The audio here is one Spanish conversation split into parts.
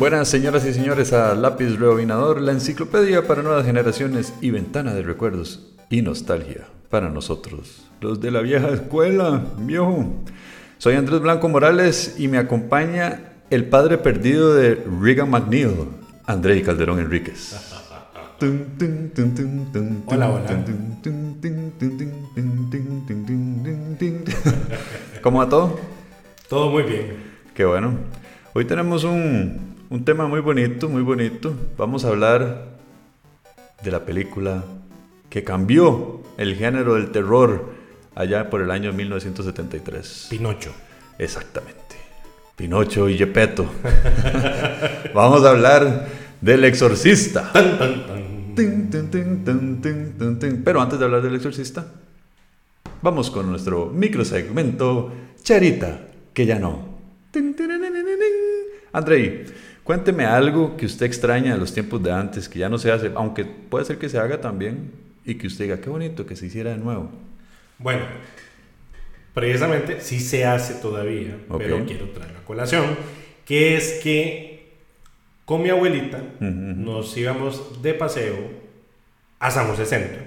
Buenas señoras y señores a Lápiz Rebobinador, la enciclopedia para nuevas generaciones y ventana de recuerdos y nostalgia para nosotros, los de la vieja escuela, viejo. Soy Andrés Blanco Morales y me acompaña el padre perdido de Regan McNeil, André Calderón Enríquez. Hola, hola. ¿Cómo va todo? Todo muy bien. Qué bueno. Hoy tenemos un, un tema muy bonito, muy bonito. Vamos a hablar de la película que cambió el género del terror allá por el año 1973. Pinocho. Exactamente. Pinocho y Gepetto. Vamos a hablar del exorcista. Tan, tan, tan. Pero antes de hablar del exorcista, vamos con nuestro microsegmento Charita, que ya no. Andrei, cuénteme algo que usted extraña de los tiempos de antes, que ya no se hace, aunque puede ser que se haga también y que usted diga, qué bonito que se hiciera de nuevo. Bueno, precisamente sí se hace todavía, pero quiero traer la colación, que es que con mi abuelita nos íbamos de paseo a San José Centro.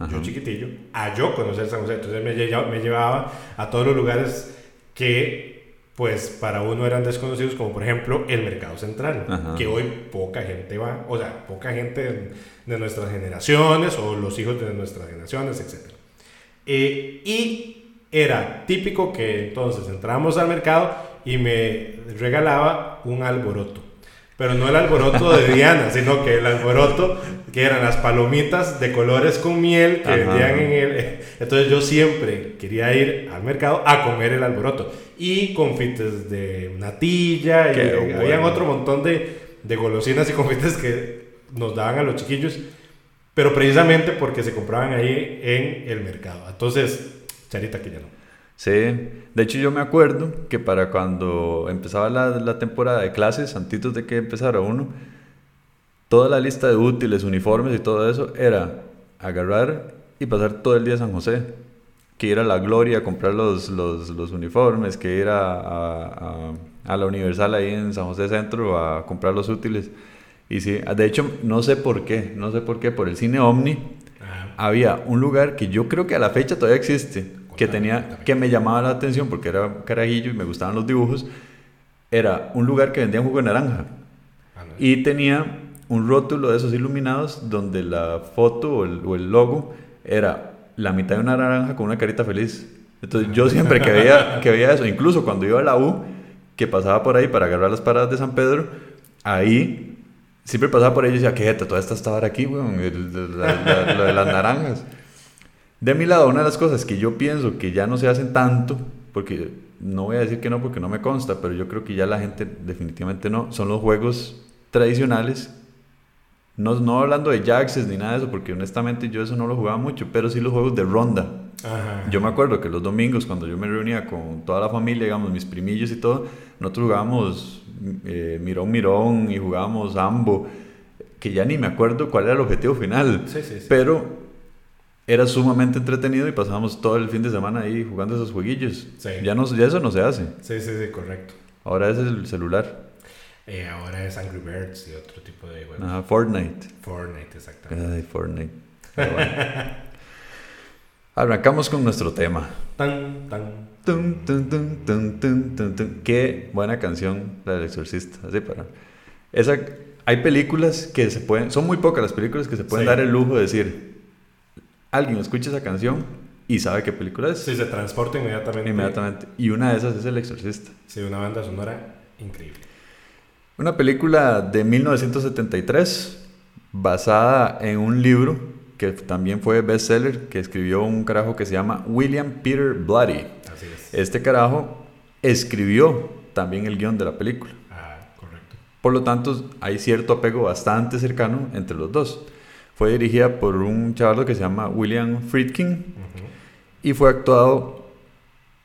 Ajá. Yo chiquitillo, a yo conocer San José. Entonces me me llevaba a todos los lugares que pues para uno eran desconocidos, como por ejemplo el Mercado Central, Ajá. que hoy poca gente va, o sea, poca gente de, de nuestras generaciones o los hijos de nuestras generaciones, etc. Eh, y era típico que entonces entrábamos al mercado y me regalaba un alboroto. Pero no el alboroto de Diana, sino que el alboroto que eran las palomitas de colores con miel que Ajá. vendían en el... Entonces yo siempre quería ir al mercado a comer el alboroto. Y confites de natilla, y Qué habían bueno. otro montón de, de golosinas y confites que nos daban a los chiquillos. Pero precisamente porque se compraban ahí en el mercado. Entonces, charita que ya no. Sí, de hecho yo me acuerdo que para cuando empezaba la, la temporada de clases, antes de que empezara uno, toda la lista de útiles, uniformes y todo eso era agarrar y pasar todo el día a San José, que ir a la Gloria a comprar los, los, los uniformes, que ir a, a, a- a la Universal ahí en San José Centro a comprar los útiles. Y sí, de hecho no sé por qué, no sé por qué, por el cine Omni había un lugar que yo creo que a la fecha todavía existe, que tenía, que me llamaba la atención porque era carajillo y me gustaban los dibujos, era un lugar que vendía jugo de naranja y tenía un rótulo de esos iluminados donde la foto o el, o el logo era la mitad de una naranja con una carita feliz. Entonces yo siempre que veía, que veía eso, incluso cuando iba a la U, que pasaba por ahí para agarrar las paradas de San Pedro, ahí siempre pasaba por ahí y decía, qué jeta, toda esta estaba aquí, weón, lo de las naranjas. De mi lado, una de las cosas que yo pienso que ya no se hacen tanto, porque no voy a decir que no porque no me consta, pero yo creo que ya la gente definitivamente no, son los juegos tradicionales. No, no hablando de Jaxes ni nada de eso, porque honestamente yo eso no lo jugaba mucho, pero sí los juegos de ronda. Ajá. Yo me acuerdo que los domingos, cuando yo me reunía con toda la familia, digamos, mis primillos y todo, nosotros jugábamos eh, Mirón Mirón y jugábamos Ambo, que ya ni me acuerdo cuál era el objetivo final. Sí, sí, sí. Pero era sumamente entretenido y pasábamos todo el fin de semana ahí jugando esos jueguillos. Sí. Ya, no, ya eso no se hace. Sí, sí, sí, correcto. Ahora es el celular. Eh, ahora es Angry Birds y otro tipo de juegos. Ajá, Fortnite. Fortnite, exactamente. Ay, Fortnite. Bueno. Arrancamos con nuestro tema. Tan, tan. Tun, tun, tun. Qué buena canción la del exorcista. Así para. Esa, hay películas que se pueden. Son muy pocas las películas que se pueden Sí. dar el lujo de decir. Alguien escucha esa canción y sabe qué película es. Sí, se transporta inmediatamente. Inmediatamente. Y una de esas es El Exorcista. Sí, una banda sonora increíble. Una película de 1973 basada en un libro que también fue bestseller que escribió un carajo que se llama William Peter Blatty. Así es. Este carajo escribió también el guion de la película. Ah, correcto. Por lo tanto, hay cierto apego bastante cercano entre los dos. Fue dirigida por un chaval que se llama William Friedkin Ujú. y fue actuado,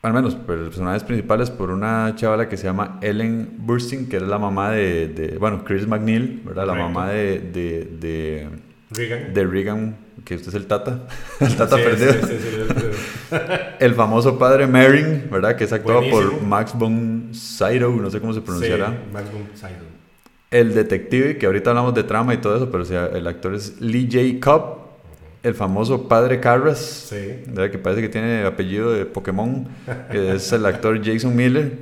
al menos por los personajes principales, por una chavala que se llama Ellen Burstyn, que era la mamá de, de- bueno, Chris McNeil, ¿verdad? La Correcto. mamá de, de, de, Regan. de Regan, que usted es el tata, el tata Sí, perdido. sí, sí. El famoso padre Merrin, ¿verdad? Que es actuado por. Max von Sydow, no sé cómo se pronunciará. Max von Sydow. El detective, que ahorita hablamos de trama y todo eso, pero o sea, el actor es Lee J. Cobb, el famoso padre Carras, Sí. que parece que tiene apellido de Pokémon, que es el actor Jason Miller.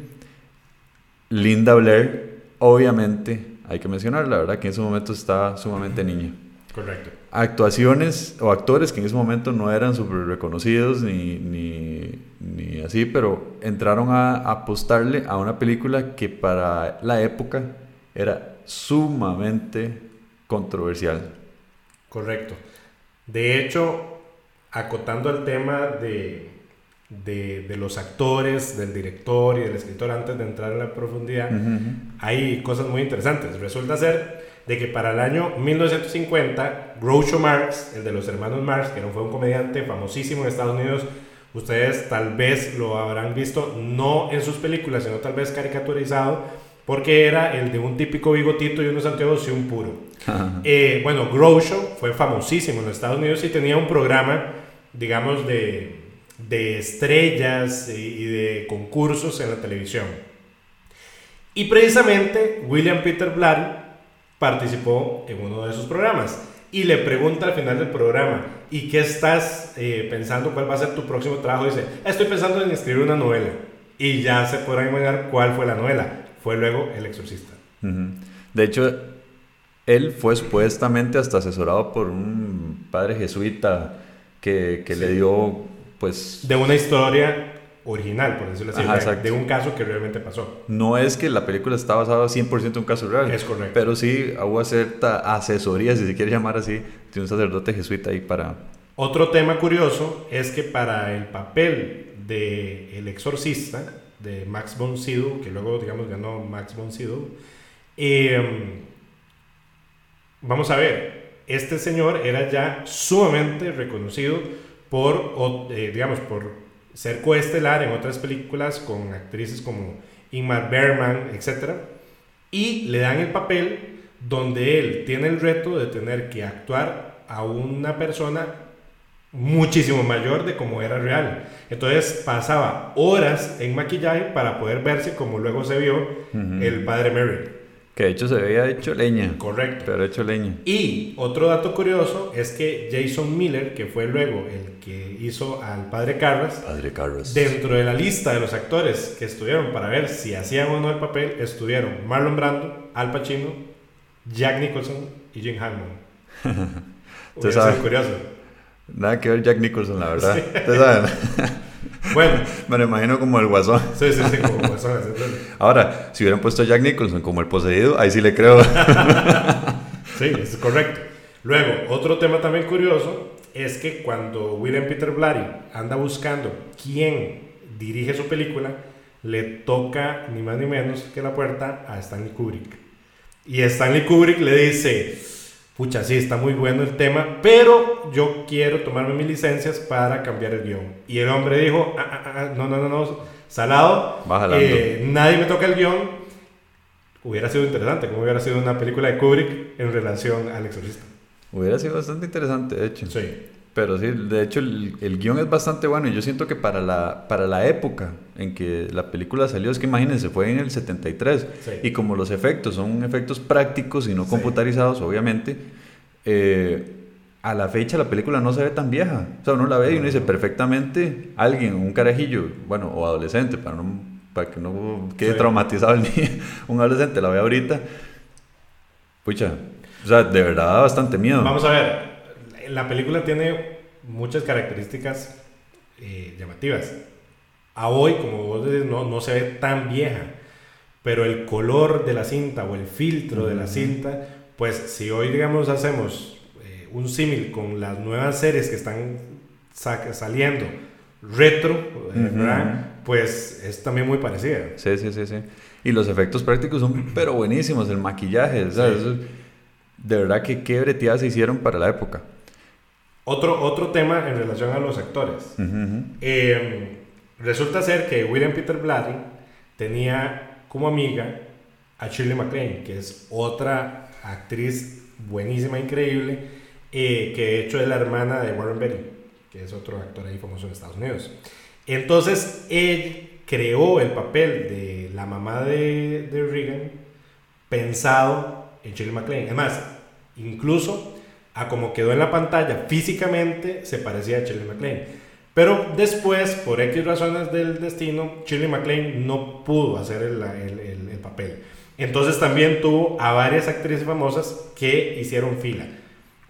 Linda Blair, obviamente, hay que mencionar, la verdad que en ese momento estaba sumamente niña. Correcto. Actuaciones o actores que en ese momento no eran súper reconocidos ni, ni, ni así, pero entraron a apostarle a una película que para la época era sumamente controversial. Correcto. De hecho, acotando al tema de, de, de los actores, del director y del escritor, antes de entrar en la profundidad, hay cosas muy interesantes. Resulta ser de que para el año 1950, Groucho Marx, el de los hermanos Marx, que no fue un comediante famosísimo en Estados Unidos, ustedes tal vez lo habrán visto no en sus películas, sino tal vez caricaturizado, porque era el de un típico bigotito y unos anteojos y un puro. Eh, bueno, Groucho fue famosísimo en los Estados Unidos y tenía un programa, digamos, de, de estrellas y, de concursos en la televisión. Y precisamente William Peter Blatty participó en uno de esos programas y le pregunta al final del programa, ¿y qué estás eh, pensando? ¿Cuál va a ser tu próximo trabajo? Dice, estoy pensando en escribir una novela. Y ya se podrán imaginar cuál fue la novela. Fue luego El Exorcista. De hecho, él fue supuestamente hasta asesorado por un padre jesuita que, que le dio, pues, De una historia original, por decirlo así, Ajá, de- exacto. de un caso que realmente pasó. no es que la película está basada 100% en un caso real. Es correcto. Pero sí hubo cierta asesoría, si se quiere llamar así, de un sacerdote jesuita ahí para... Otro tema curioso es que para el papel de El Exorcista, de Max von Sydow, que luego, digamos, ganó Max von Sydow, eh, vamos a ver, este señor era ya sumamente reconocido por, eh, digamos, por ser coestelar en otras películas con actrices como Ingmar Bergman, etc. Y le dan el papel donde él tiene el reto de tener que actuar a una persona muchísimo mayor de como era real. Entonces pasaba horas en maquillaje para poder verse como luego se vio Ujú. el padre Mary. Que de hecho se había hecho leña. Correcto. Pero hecho leña. Y otro dato curioso es que Jason Miller, que fue luego el que hizo al padre Carras, Padre Carlos. dentro de la lista de los actores que estuvieron para ver si hacían o no el papel, estuvieron Marlon Brando, Al Pacino, Jack Nicholson y Jim Hammond. Sido curioso. Nada que ver Jack Nicholson, la verdad. Ustedes saben. Bueno, Me lo imagino como el guasón. sí, sí, sí, como personas. entonces, Ahora, si hubieran puesto a Jack Nicholson como el poseído, ahí sí le creo. Sí, es correcto. Luego, otro tema también curioso es que cuando William Peter Blatty anda buscando quién dirige su película, le toca ni más ni menos que la puerta a Stanley Kubrick. Y Stanley Kubrick le dice, pucha, sí, está muy bueno el tema, pero yo quiero tomarme mis licencias para cambiar el guion. Y el hombre dijo, "Ah, ah, ah, no, no, no, no, salado, eh, nadie me toca el guion. Hubiera sido interesante, como hubiera sido una película de Kubrick en relación al exorcista. Hubiera sido bastante interesante, de hecho. Sí, Pero sí, de hecho el, el guion es bastante bueno y yo siento que para la, para la época en que la película salió, es que imagínense, fue en el 73 Sí. y como los efectos son efectos prácticos y no Sí. computarizados, obviamente, eh, a la fecha la película no se ve tan vieja. O sea, uno la ve y uno dice perfectamente alguien, un carajillo, bueno, o adolescente, para, no, para que no quede Sí. traumatizado el niño, un adolescente la ve ahorita. Pucha, o sea, de verdad da bastante miedo. Vamos a ver, la película tiene muchas características eh, llamativas. A hoy, como vos decís, no, no se ve tan vieja, pero el color de la cinta o el filtro de la cinta, pues si hoy, digamos, hacemos eh, un símil con las nuevas series que están sa- saliendo retro, eh. Pues es también muy parecida. Sí, sí, sí, sí. Y los efectos prácticos son pero buenísimos, el maquillaje, Sí. de verdad que qué breteadas se hicieron para la época. Otro, otro tema en relación a los actores. Eh, resulta ser que William Peter Blatty tenía como amiga a Shirley MacLaine, que es otra actriz buenísima, increíble, eh, que de hecho es la hermana de Warren Beatty, que es otro actor ahí famoso en Estados Unidos. Entonces, él creó el papel de la mamá de, de Reagan pensado en Shirley MacLaine. Además, incluso a como quedó en la pantalla físicamente se parecía a Shirley MacLaine. Pero después, por X razones del destino, Shirley MacLaine no pudo hacer el, el, el, papel. Entonces también tuvo a varias actrices famosas que hicieron fila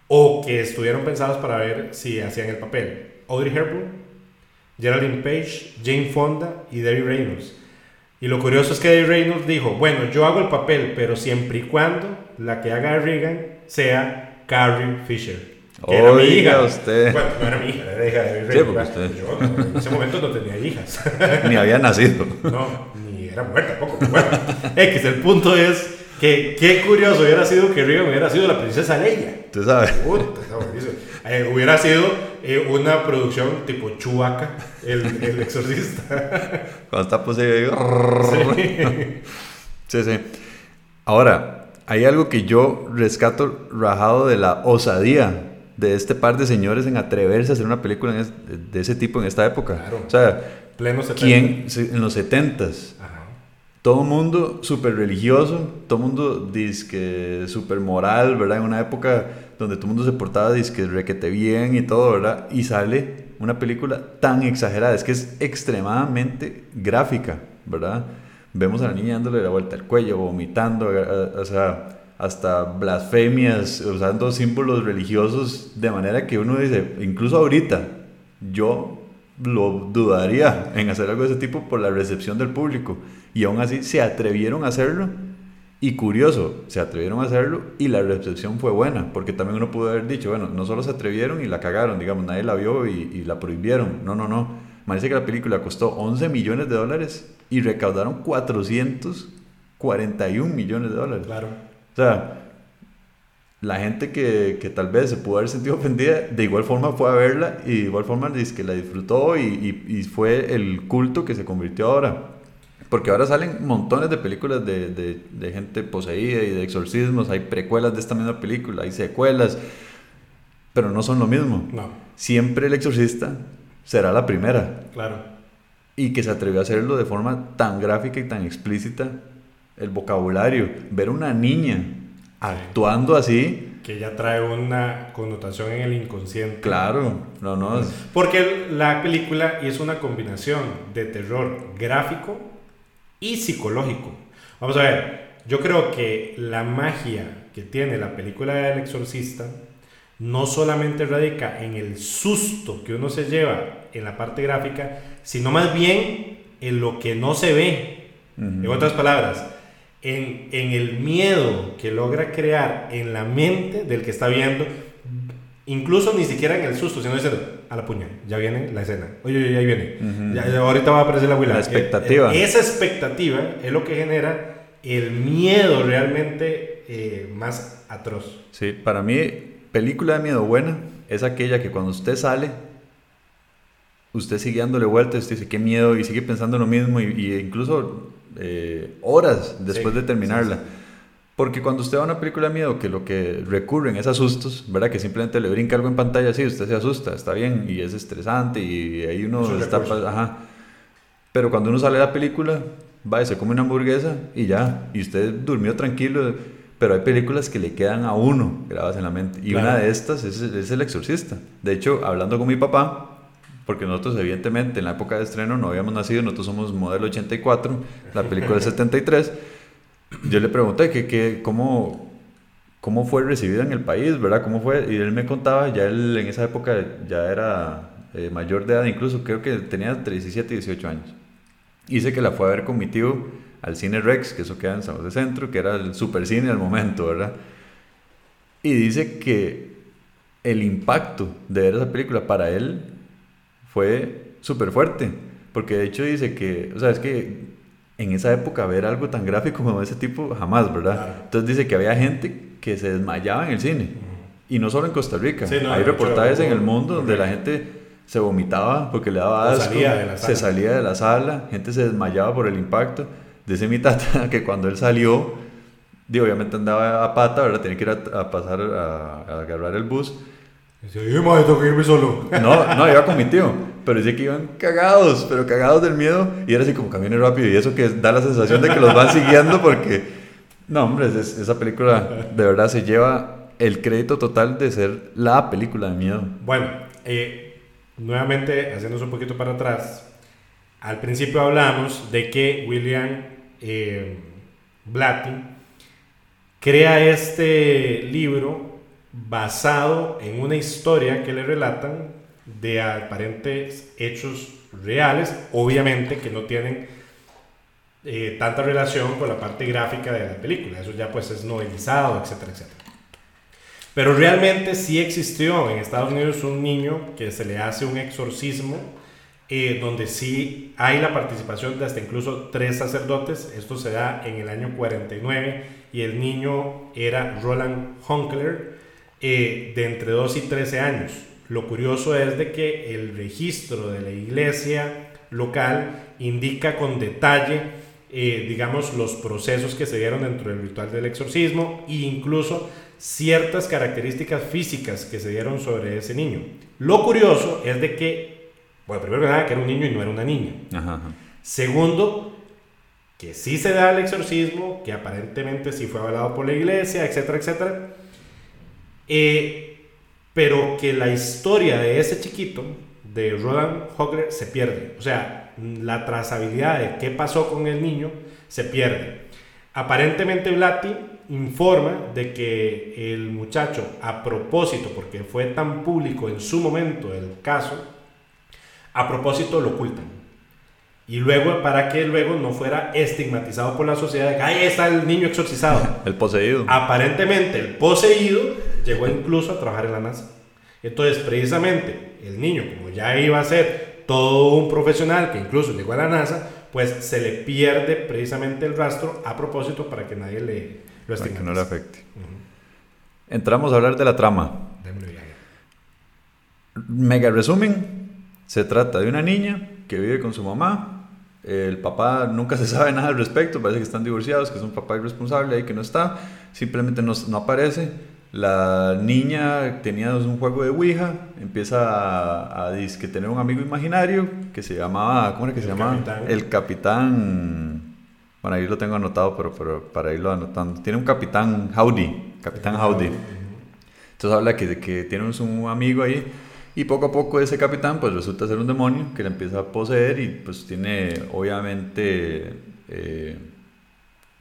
o que estuvieron pensadas para ver si hacían el papel. Audrey Hepburn, Geraldine Page, Jane Fonda y Debbie Reynolds. Y lo curioso es que Debbie Reynolds dijo, bueno, yo hago el papel, pero siempre y cuando la que haga Regan sea Carrie Fisher. Que era mi hija. usted. Bueno, no era mi hija, era hija de Reynolds. Sí, usted... Yo en ese momento no tenía hijas. ni había nacido. No, ni era muerta tampoco. Bueno, X, el punto es que qué curioso hubiera sido que Regan hubiera sido la princesa Leia. Tú sabes. Puta, eh, hubiera sido eh, una producción tipo Chubaca, el, el exorcista. Cuando está poseído. Sí. sí, sí. Ahora, hay algo que yo rescato rajado de la osadía de este par de señores en atreverse a hacer una película de ese tipo en esta época. Claro. O sea, Pleno 70. ¿quién en los 70s? todo el mundo súper religioso, todo mundo disque súper moral, ¿verdad? En una época donde todo mundo se portaba disque requete bien y todo, ¿verdad? Y sale una película tan exagerada, es que es extremadamente gráfica, ¿verdad? Vemos a la niña dándole la vuelta al cuello, vomitando, o sea, hasta blasfemias, usando símbolos religiosos de manera que uno dice, incluso ahorita, yo lo dudaría en hacer algo de ese tipo por la recepción del público. Y aún así se atrevieron a hacerlo. Y curioso, se atrevieron a hacerlo y la recepción fue buena, porque también uno pudo haber dicho, bueno, no solo se atrevieron y la cagaron, digamos, nadie la vio y, la prohibieron. No, no, no. Parece que la película costó 11 millones de dólares y recaudaron 441 millones de dólares. Claro. O sea, la gente que, que, tal vez se pudo haber sentido ofendida, de igual forma fue a verla y de igual forma dice que la disfrutó y, y, y, fue el culto que se convirtió ahora. Porque ahora salen montones de películas de, de, de, gente poseída y de exorcismos, hay precuelas de esta misma película, hay secuelas, pero no son lo mismo. No. Siempre el exorcista será la primera. Claro. Y que se atrevió a hacerlo de forma tan gráfica y tan explícita, el vocabulario, ver una niña actuando así. Que ya trae una connotación en el inconsciente. Claro, no, no. Porque la película es una combinación de terror gráfico y psicológico. Vamos a ver, yo creo que la magia que tiene la película del exorcista no solamente radica en el susto que uno se lleva en la parte gráfica, sino más bien en lo que no se ve. En otras palabras, en, en, el miedo que logra crear en la mente del que está viendo, incluso ni siquiera en el susto, sino diciendo, a la puña, ya viene la escena, oye, oye, ahí viene, ya, ahorita va a aparecer la abuela. La expectativa. Eh, eh, esa expectativa es lo que genera el miedo realmente eh, más atroz. Sí, para mí, película de miedo buena es aquella que cuando usted sale, usted sigue dándole vueltas, usted dice, qué miedo, y sigue pensando lo mismo, y, y incluso eh, horas después de terminarla. Porque cuando usted va a una película de miedo, que lo que recurren es a sustos, ¿verdad? Que simplemente le brinca algo en pantalla, sí, usted se asusta, está bien, y es estresante, y ahí uno está... Ajá. Pero cuando uno sale de la película, va y se come una hamburguesa, y ya, y usted durmió tranquilo, pero hay películas que le quedan a uno grabadas en la mente. Y una de estas es, es El Exorcista. De hecho, hablando con mi papá, porque nosotros evidentemente en la época de estreno no habíamos nacido, nosotros somos modelo 84, la película es 73. Yo le pregunté que, que, cómo, cómo fue recibida en el país, ¿verdad? ¿Cómo fue? Y él me contaba, ya él en esa época ya era eh, mayor de edad, incluso creo que tenía 17, 18 años. Dice que la fue a ver con mi tío al Cine Rex, que eso queda en San José Centro, que era el super cine al momento, ¿verdad? Y dice que el impacto de ver esa película para él fue súper fuerte, porque de hecho dice que, o sea, es que en esa época ver algo tan gráfico como ese tipo, jamás, ¿verdad? Entonces dice que había gente que se desmayaba en el cine, y no solo en Costa Rica, hay reportajes en el mundo donde la gente se vomitaba porque le daba asco, se salía de la sala, gente se desmayaba por el impacto. Dice mi tata que cuando él salió, digo, obviamente andaba a pata, ¿verdad? Tenía que ir a, pasar a, a agarrar el bus Decía, yo me tengo que irme solo. No, no, iba con mi tío. Pero decía que iban cagados, pero cagados del miedo. Y era así como camine rápido. Y eso que da la sensación de que los van siguiendo porque No, hombre, es- esa película de verdad se lleva el crédito total de ser la película de miedo. Bueno, eh, nuevamente, haciéndonos un poquito para atrás, al principio hablamos de que William eh, Blatty crea este libro basado en una historia que le relatan de aparentes hechos reales, obviamente que no tienen eh, tanta relación con la parte gráfica de la película, eso ya pues es novelizado, etcétera, etcétera. Pero realmente sí existió en Estados Unidos un niño que se le hace un exorcismo, eh, donde sí hay la participación de hasta incluso tres sacerdotes. Esto se da en el año 49 y el niño era Roland Hunkler, eh, de entre 2 y 13 años. Lo curioso es de que el registro de la iglesia local indica con detalle, eh, digamos, los procesos que se dieron dentro del ritual del exorcismo e incluso ciertas características físicas que se dieron sobre ese niño. Lo curioso es de que, bueno, primero que nada, que era un niño y no era una niña. Ajá, ajá. Segundo, que sí se da el exorcismo, que aparentemente sí fue avalado por la iglesia, etcétera, etcétera. Eh, pero que la historia de ese chiquito, de Roland Hogler, se pierde. O sea, la trazabilidad de qué pasó con el niño se pierde. Aparentemente Blatty informa de que el muchacho, a propósito, porque fue tan público en su momento el caso, a propósito lo ocultan. Y luego, para que luego no fuera estigmatizado por la sociedad, de que ahí está el niño exorcizado. El poseído. Aparentemente, el poseído llegó incluso a trabajar en la NASA. Entonces, precisamente, el niño, como ya iba a ser todo un profesional que incluso llegó a la NASA, pues se le pierde precisamente el rastro a propósito para que nadie le lo para que estigmatice. no le afecte. Entramos a hablar de la trama. Démosle. Mega resumen, se trata de una niña que vive con su mamá. El papá nunca se sabe nada al respecto, parece que están divorciados, que es un papá irresponsable ahí que no está, simplemente no, no aparece. La niña tenía un juego de Ouija, empieza a, a dizque tener un amigo imaginario que se llamaba, ¿cómo era que se El llamaba? capitán. El capitán. Bueno, ahí lo tengo anotado, pero, pero para irlo anotando. Tiene un capitán Howdy, capitán Howdy. Entonces habla que, que tiene un amigo ahí y poco a poco ese capitán pues resulta ser un demonio que le empieza a poseer y pues tiene obviamente eh,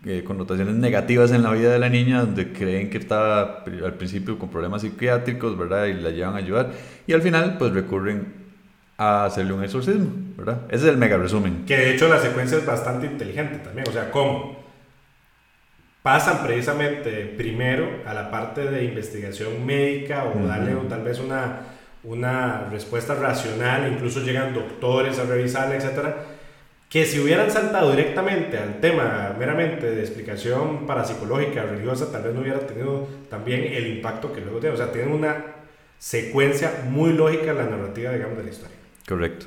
eh, connotaciones negativas en la vida de la niña donde creen que está al principio con problemas psiquiátricos, ¿verdad? Y la llevan a ayudar y al final pues recurren a hacerle un exorcismo, ¿verdad? Ese es el mega resumen. Que de hecho la secuencia es bastante inteligente también. O sea, ¿cómo? Pasan precisamente primero a la parte de investigación médica o Ujú. darle tal vez una, una respuesta racional, incluso llegan doctores a revisarla, etcétera, que si hubieran saltado directamente al tema meramente de explicación parapsicológica, religiosa, tal vez no hubiera tenido también el impacto que luego tiene. O sea, tienen una secuencia muy lógica en la narrativa, digamos, de la historia. Correcto.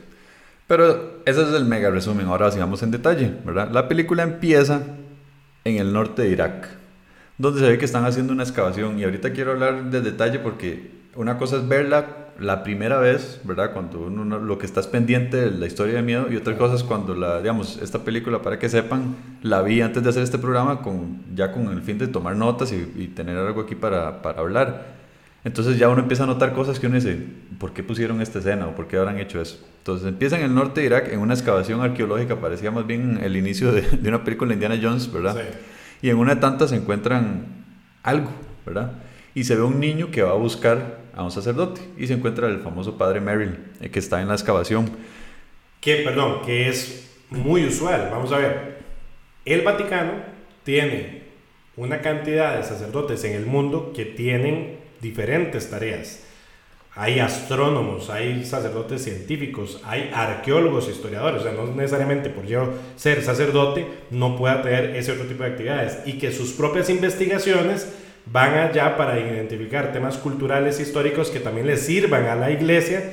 Pero ese es el mega resumen. Ahora sigamos en detalle, ¿verdad? La película empieza en el norte de Irak, donde se ve que están haciendo una excavación. Y ahorita quiero hablar de detalle porque una cosa es verla la primera vez, ¿verdad? Cuando uno no- lo que estás pendiente de la historia de miedo y otra cosa es cuando la, digamos, esta película, para que sepan, la vi antes de hacer este programa con, ya con el fin de tomar notas y, y tener algo aquí para, para hablar. Entonces ya uno empieza a notar cosas que uno dice, ¿por qué pusieron esta escena o por qué habrán hecho eso? Entonces empieza en el norte de Irak en una excavación arqueológica, parecía más bien el inicio de, de una película de Indiana Jones, ¿verdad? Sí. Y en una de tantas se encuentran algo, ¿verdad? Y se ve un niño que va a buscar a un sacerdote y se encuentra el famoso padre Merrill, eh, que está en la excavación. que, perdón, que es muy usual. Vamos a ver, el Vaticano tiene una cantidad de sacerdotes en el mundo que tienen diferentes tareas. Hay astrónomos, hay sacerdotes científicos, hay arqueólogos, historiadores. O sea, no necesariamente por yo ser sacerdote no pueda tener ese otro tipo de actividades. Y que sus propias investigaciones van allá para identificar temas culturales, históricos que también les sirvan a la iglesia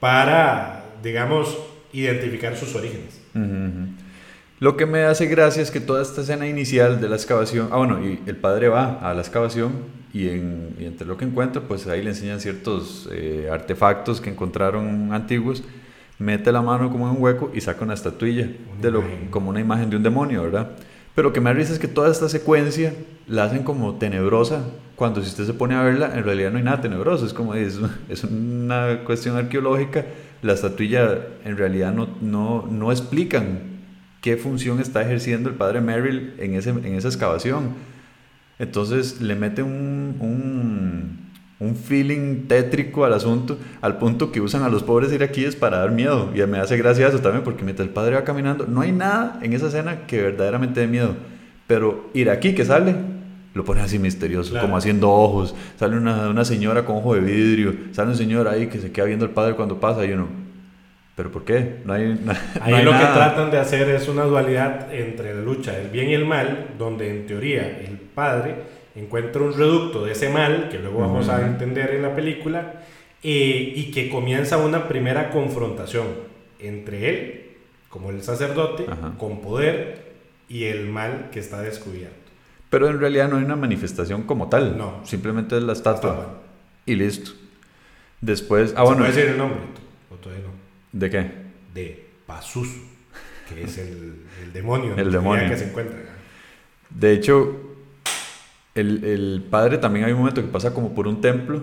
para, digamos, identificar sus orígenes. Lo que me hace gracia es que toda esta escena inicial de la excavación, ah bueno, y el padre va a la excavación y, en- y entre lo que encuentra, pues ahí le enseñan ciertos eh, artefactos que encontraron antiguos, mete la mano como en un hueco y saca una estatuilla, Una de lo, como una imagen de un demonio, ¿verdad? Pero lo que me risa es que toda esta secuencia la hacen como tenebrosa, cuando si usted se pone a verla, en realidad no hay nada tenebroso, es como es, es una cuestión arqueológica, la estatuilla en realidad no, no, no explican qué función está ejerciendo el padre Merrill en, ese, en esa excavación. Entonces le mete un, un, un, feeling tétrico al asunto, al punto que usan a los pobres iraquíes para dar miedo. Y me hace gracia eso también, porque mientras el padre va caminando, no hay nada en esa escena que verdaderamente dé miedo. Pero iraquí que sale, lo pone así misterioso, como haciendo ojos. Sale una, una, señora con ojo de vidrio, sale un señor ahí que se queda viendo al padre cuando pasa y uno, ¿pero por qué? No hay, ahí lo que tratan de hacer es una dualidad entre la lucha del bien y el mal, donde en teoría el padre encuentra un reducto de ese mal, que luego vamos a entender en la película, eh, y que comienza una primera confrontación entre él, como el sacerdote, con poder, y el mal que está descubierto. Pero en realidad no hay una manifestación como tal. No. Simplemente es la estatua. Y listo. Después. Ah, bueno. decir el nombre? ¿O todavía no? ¿De qué? De Pazus, que es el, el demonio. el demonio. que se encuentra. De hecho, el, el, padre también hay un momento que pasa como por un templo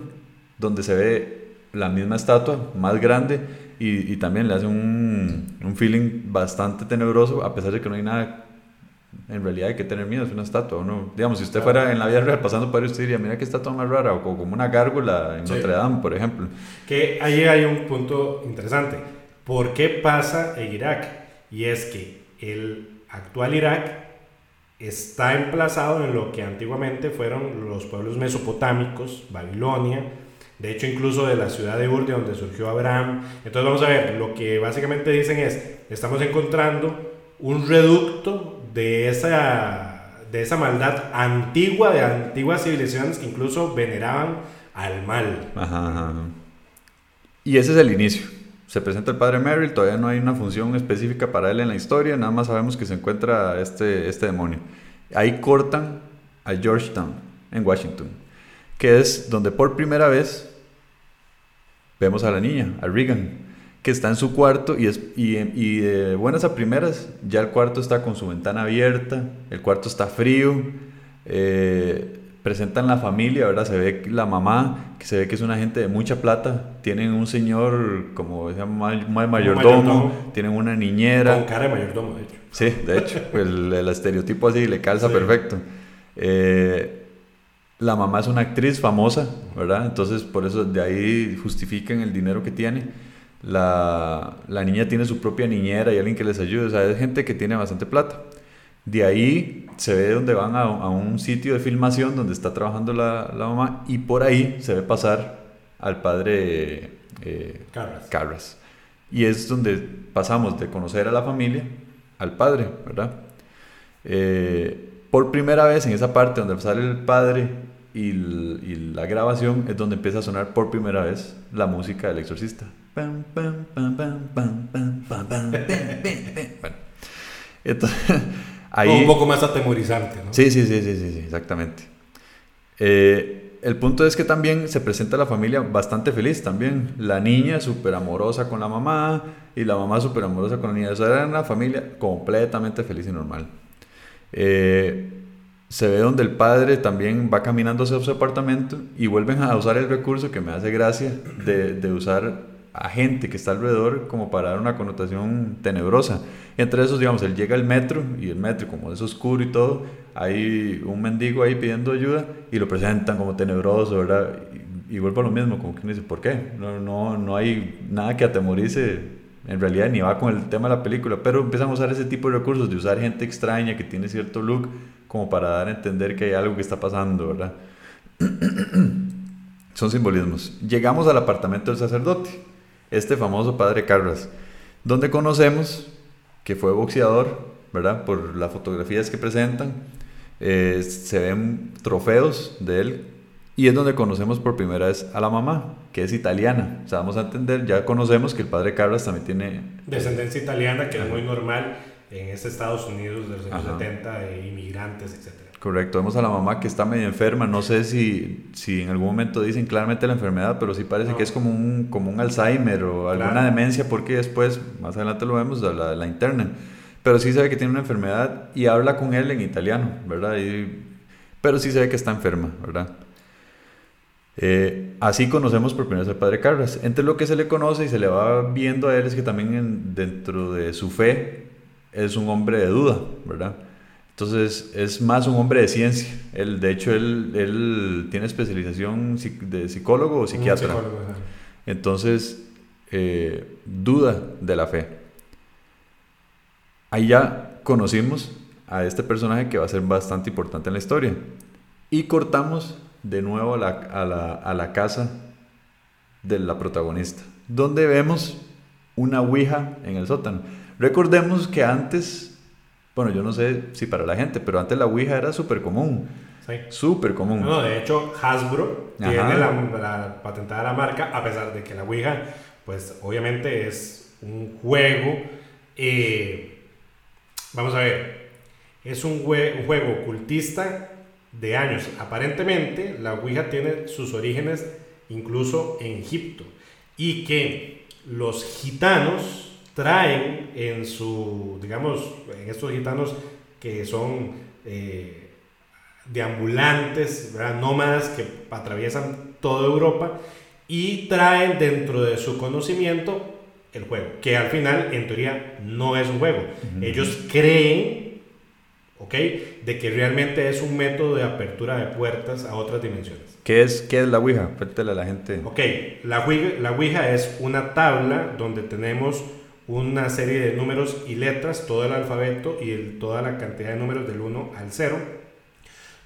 donde se ve la misma estatua, más grande, y, y también le hace un, un feeling bastante tenebroso, a pesar de que no hay nada en realidad hay que tener miedo, es una estatua. Uno, digamos, si usted fuera en la vida real pasando por ahí, usted diría, mira qué estatua más rara, o como una gárgola en Notre Dame, por ejemplo. Que ahí hay un punto interesante. ¿Por qué pasa en Irak? Y es que el actual Irak está emplazado en lo que antiguamente fueron los pueblos mesopotámicos, Babilonia, de hecho incluso de la ciudad de Ur, de donde surgió Abraham. Entonces vamos a ver, lo que básicamente dicen es, estamos encontrando un reducto de esa, de esa maldad antigua, de antiguas civilizaciones que incluso veneraban al mal. Y ese es el inicio. Se presenta el padre Merrill, todavía no hay una función específica para él en la historia, nada más sabemos que se encuentra este, este demonio. Ahí cortan a Georgetown, en Washington, que es donde por primera vez vemos a la niña, a Regan que está en su cuarto y, es, y, y de buenas a primeras ya el cuarto está con su ventana abierta, el cuarto está frío, eh, presentan la familia, ¿verdad? Se ve la mamá, que se ve que es una gente de mucha plata, tienen un señor como se llama mayordomo, tienen una niñera. Con cara de mayordomo, de hecho. Sí, de hecho, el, el, estereotipo así le calza perfecto. Eh, la mamá es una actriz famosa, ¿verdad? Entonces por eso de ahí justifican el dinero que tiene la, la, niña tiene su propia niñera y alguien que les ayude, o sea, es gente que tiene bastante plata. De ahí se ve donde van a, a un sitio de filmación donde está trabajando la, la, mamá y por ahí se ve pasar al padre eh, Carras. Y es donde pasamos de conocer a la familia al padre, ¿verdad? Eh, por primera vez en esa parte donde sale el padre y, y la grabación es donde empieza a sonar por primera vez la música del exorcista ahí, un poco más atemorizante, ¿no? Sí, sí, sí, sí, sí, exactamente. Eh, el punto es que también se presenta la familia bastante feliz también. La niña súper amorosa con la mamá y la mamá súper amorosa con la niña. O sea, era una familia completamente feliz y normal. Eh, se ve donde el padre también va caminando hacia su apartamento y vuelven a usar el recurso que me hace gracia de, de usar a gente que está alrededor como para dar una connotación tenebrosa. Entre esos, digamos, él llega al metro y el metro como es oscuro y todo, hay un mendigo ahí pidiendo ayuda y lo presentan como tenebroso, ¿verdad? Y, vuelvo a lo mismo, como que dice, ¿por qué? No, no, no hay nada que atemorice, en realidad ni va con el tema de la película, pero empiezan a usar ese tipo de recursos, de usar gente extraña que tiene cierto look, como para dar a entender que hay algo que está pasando, ¿verdad? Son simbolismos. Llegamos al apartamento del sacerdote este famoso padre Carras, donde conocemos que fue boxeador, ¿verdad? Por las fotografías que presentan, eh, se ven trofeos de él y es donde conocemos por primera vez a la mamá, que es italiana. O sea, vamos a entender, ya conocemos que el padre Carras también tiene... Descendencia italiana, que es muy normal en este Estados Unidos de los años 70, de inmigrantes, etc. Correcto, vemos a la mamá que está medio enferma, no sé si, si en algún momento dicen claramente la enfermedad, pero sí parece que es como un, como un Alzheimer o alguna demencia, porque después, más adelante lo vemos, la, la interna. pero sí se ve que tiene una enfermedad y habla con él en italiano, ¿verdad? pero sí se ve que está enferma, ¿verdad? Eh, así conocemos por primera vez al padre Carras. Entre lo que se le conoce y se le va viendo a él es que también dentro de su fe es un hombre de duda, ¿verdad? Entonces es más un hombre de ciencia. Él, de hecho, él, él tiene especialización de psicólogo o psiquiatra. Entonces, eh, duda de la fe. Ahí ya conocimos a este personaje que va a ser bastante importante en la historia. Y cortamos de nuevo a la, a la, a la casa de la protagonista, donde vemos una ouija en el sótano. Recordemos que antes, bueno, yo no sé si para la gente, pero antes la ouija era súper común. Sí. Súper común. No, de hecho, Hasbro tiene la, la, patentada la marca, a pesar de que la ouija, pues obviamente es un juego. Eh, vamos a ver, es un, un juego ocultista de años. Aparentemente, la Ouija tiene sus orígenes incluso en Egipto y que los gitanos traen en su, digamos, en estos gitanos que son eh, deambulantes, nómadas que atraviesan toda Europa y traen dentro de su conocimiento el juego, que al final en teoría no es un juego. Ellos creen ¿ok? De que realmente es un método de apertura de puertas a otras dimensiones. ¿Qué es, qué es la Ouija? Cuéntale a la gente. Ok, la Ouija, la Ouija es una tabla donde tenemos una serie de números y letras, todo el alfabeto y toda la cantidad de números del 1 al 0,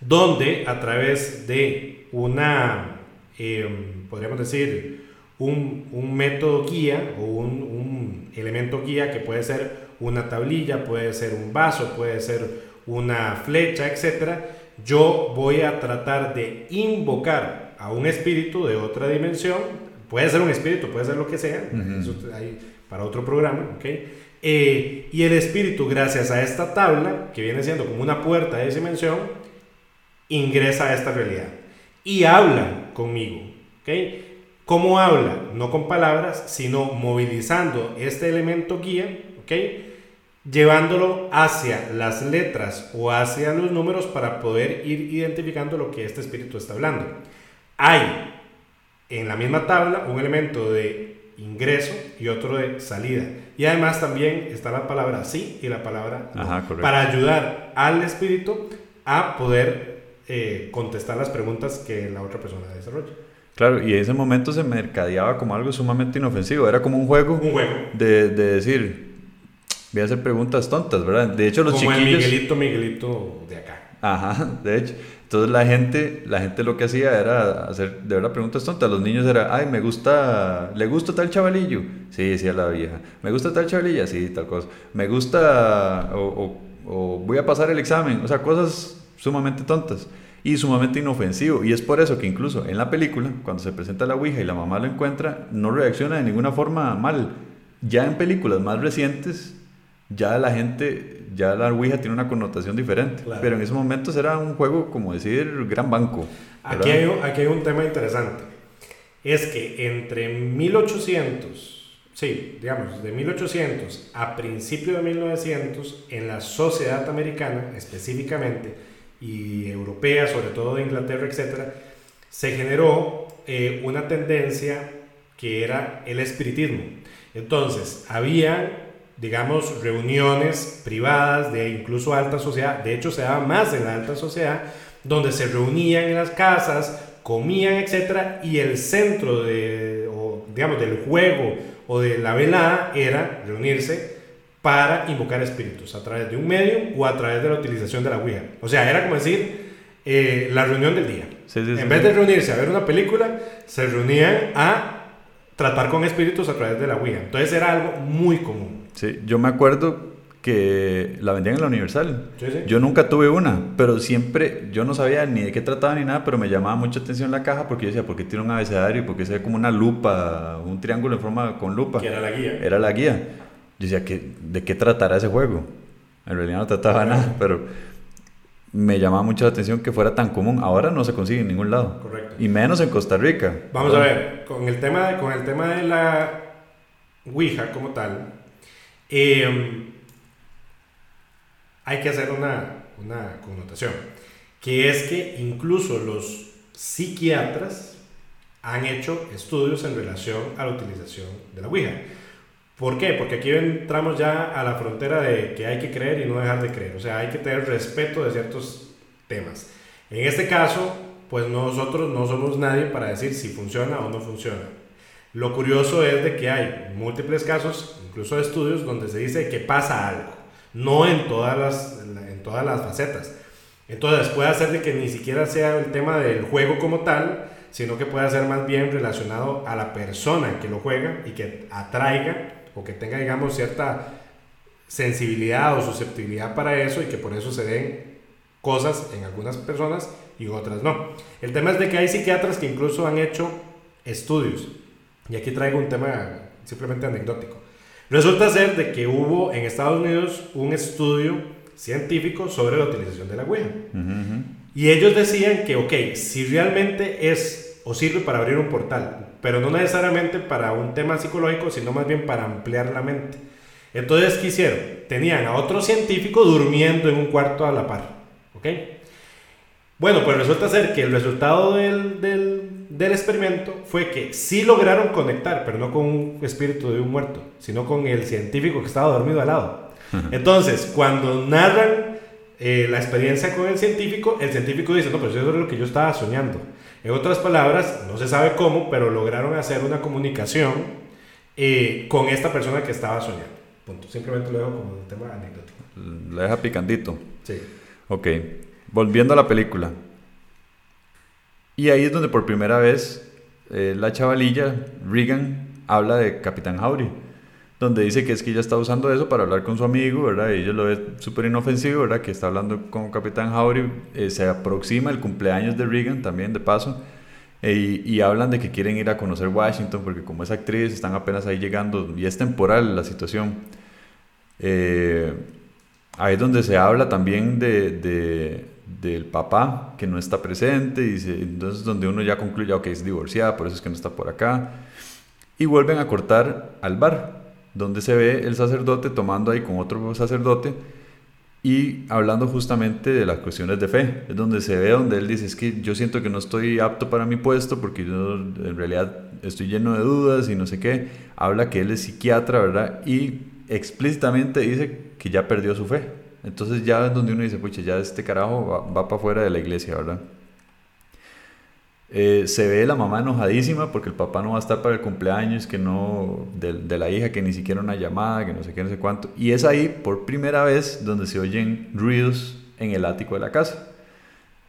donde a través de una, em, podríamos decir, un, un, método guía o un, un elemento guía que puede ser una tablilla, puede ser un vaso, puede ser una flecha, etcétera, yo voy a tratar de invocar a un espíritu de otra dimensión, puede ser un espíritu, puede ser lo que sea, eso hay para otro programa, ¿ok? Eh, y el espíritu, gracias a esta tabla, que viene siendo como una puerta de dimensión, ingresa a esta realidad y habla conmigo, ¿ok? ¿Cómo habla? No con palabras, sino movilizando este elemento guía, ¿ok? llevándolo hacia las letras o hacia los números para poder ir identificando lo que este espíritu está hablando. Hay en la misma tabla un elemento de ingreso y otro de salida. Y además también está la palabra sí y la palabra para ayudar al espíritu a poder eh, contestar las preguntas que la otra persona desarrolla. Claro, y en ese momento se mercadeaba como algo sumamente inofensivo, era como un juego, un juego. De, de decir, voy a hacer preguntas tontas, ¿verdad? De hecho, los Como chiquillos... El Miguelito, Miguelito de acá. Ajá, de hecho. Entonces la gente, la gente lo que hacía era hacer de verdad preguntas tontas. Los niños era, ay, me gusta, ¿le gusta tal chavalillo? Sí, decía la vieja. ¿Me gusta tal chavalilla? Sí, tal cosa. ¿Me gusta o, o voy a pasar el examen? O sea, cosas sumamente tontas y sumamente inofensivo. Y es por eso que incluso en la película, cuando se presenta la Ouija y la mamá lo encuentra, no reacciona de ninguna forma mal. Ya en películas más recientes ya la gente, ya la Ouija tiene una connotación diferente. Pero en ese momento era un juego, como decir, gran banco. Aquí hay, aquí hay un tema interesante. Es que entre 1800, sí, digamos, de 1800 a principios de 1900, en la sociedad americana específicamente, y europea, sobre todo de Inglaterra, etc., se generó eh, una tendencia que era el espiritismo. Entonces, había digamos, reuniones privadas de incluso alta sociedad, de hecho se daba más en la alta sociedad, donde se reunían en las casas, comían, etc. Y el centro de, digamos, del juego o de la velada era reunirse para invocar espíritus a través de un medio o a través de la utilización de la Ouija. O sea, era como decir eh, la reunión del día. en vez de reunirse a ver una película, se reunían a tratar con espíritus a través de la Ouija. Entonces era algo muy común. Sí, yo me acuerdo que la vendían en la Universal. Yo nunca tuve una, pero siempre, yo no sabía ni de qué trataba ni nada, pero me llamaba mucha atención la caja porque yo decía, ¿por qué tiene un abecedario? ¿Por qué se ve como una lupa, un triángulo en forma con lupa? Que era la guía. Era la guía. Yo decía, ¿de qué tratará ese juego? En realidad no trataba nada, pero me llamaba mucho la atención que fuera tan común. Ahora no se consigue en ningún lado. Correcto. Y menos en Costa Rica. Vamos a ver, con el tema, con el tema de la Ouija como tal, Em, hay que hacer una, una connotación, que es que incluso los psiquiatras han hecho estudios en relación a la utilización de la Ouija. ¿Por qué? Porque aquí entramos ya a la frontera de que hay que creer y no dejar de creer. O sea, hay que tener respeto de ciertos temas. En este caso, pues nosotros no somos nadie para decir si funciona o no funciona. Lo curioso es de que hay múltiples casos, incluso estudios, donde se dice que pasa algo, no en todas las, en todas las facetas. Entonces puede ser de que ni siquiera sea el tema del juego como tal, sino que pueda ser más bien relacionado a la persona que lo juega y que atraiga o que tenga, digamos, cierta sensibilidad o susceptibilidad para eso y que por eso se den cosas en algunas personas y otras no. El tema es de que hay psiquiatras que incluso han hecho estudios. Y aquí traigo un tema simplemente anecdótico. Resulta ser de que hubo en Estados Unidos un estudio científico sobre la utilización de la Ouija. Y ellos decían que, ok, si realmente es o sirve para abrir un portal, pero no necesariamente para un tema psicológico, sino más bien para ampliar la mente. Entonces, ¿qué hicieron? Tenían a otro científico durmiendo en un cuarto a la par. ¿Ok? Bueno, pues resulta ser que el resultado del, del, del, experimento fue que sí lograron conectar, pero no con un espíritu de un muerto, sino con el científico que estaba dormido al lado. Entonces, cuando narran eh, la experiencia con el científico, el científico dice, no, pero eso es lo que yo estaba soñando. En otras palabras, no se sabe cómo, pero lograron hacer una comunicación eh, con esta persona que estaba soñando. Punto. Simplemente lo dejo como un tema anecdótico. Lo deja picandito. Sí. Ok. Volviendo a la película. Y ahí es donde por primera vez eh, la chavalilla, Regan, habla de Capitán Howdy. Donde dice que es que ella está usando eso para hablar con su amigo, ¿verdad? Y ella lo ve súper inofensivo, ¿verdad? Que está hablando con Capitán Howdy. Eh, se aproxima el cumpleaños de Regan también, de paso. Eh, y, hablan de que quieren ir a conocer Washington porque como es actriz están apenas ahí llegando y es temporal la situación. Eh, ahí es donde se habla también de, del papá que no está presente y se, entonces donde uno ya concluye, ok, es divorciada, por eso es que no está por acá. Y vuelven a cortar al bar, donde se ve el sacerdote tomando ahí con otro sacerdote y hablando justamente de las cuestiones de fe. Es donde se ve, donde él dice, es que yo siento que no estoy apto para mi puesto porque yo en realidad estoy lleno de dudas y no sé qué. Habla que él es psiquiatra, ¿verdad? Y explícitamente dice que ya perdió su fe. Entonces ya es donde uno dice, pucha, ya este carajo va, va para afuera de la iglesia, ¿verdad? Eh, se ve la mamá enojadísima porque el papá no va a estar para el cumpleaños que no de, de, la hija que ni siquiera una llamada que no sé qué no sé cuánto. Y es ahí por primera vez donde se oyen ruidos en el ático de la casa.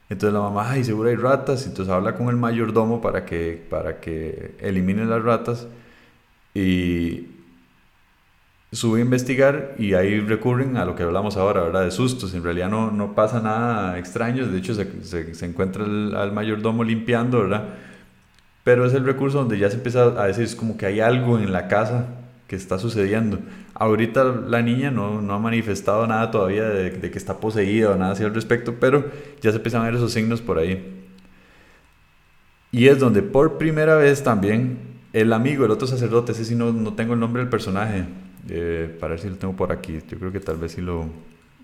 Entonces la mamá ay seguro hay ratas entonces habla con el mayordomo para que para que elimine las ratas. Y sube a investigar y ahí recurren a lo que hablamos ahora, ¿verdad? De sustos. En realidad no, no pasa nada extraño. De hecho, se, se, se encuentra el, al mayordomo limpiando, ¿verdad? Pero es el recurso donde ya se empieza a decir, es como que hay algo en la casa que está sucediendo. Ahorita la niña no, no ha manifestado nada todavía de, que está poseída o nada así al respecto, pero ya se empiezan a ver esos signos por ahí. Y es donde por primera vez también el amigo, el otro sacerdote, ese sí no, no tengo el nombre del personaje, eh, para ver si lo tengo por aquí. Yo creo que tal vez sí lo,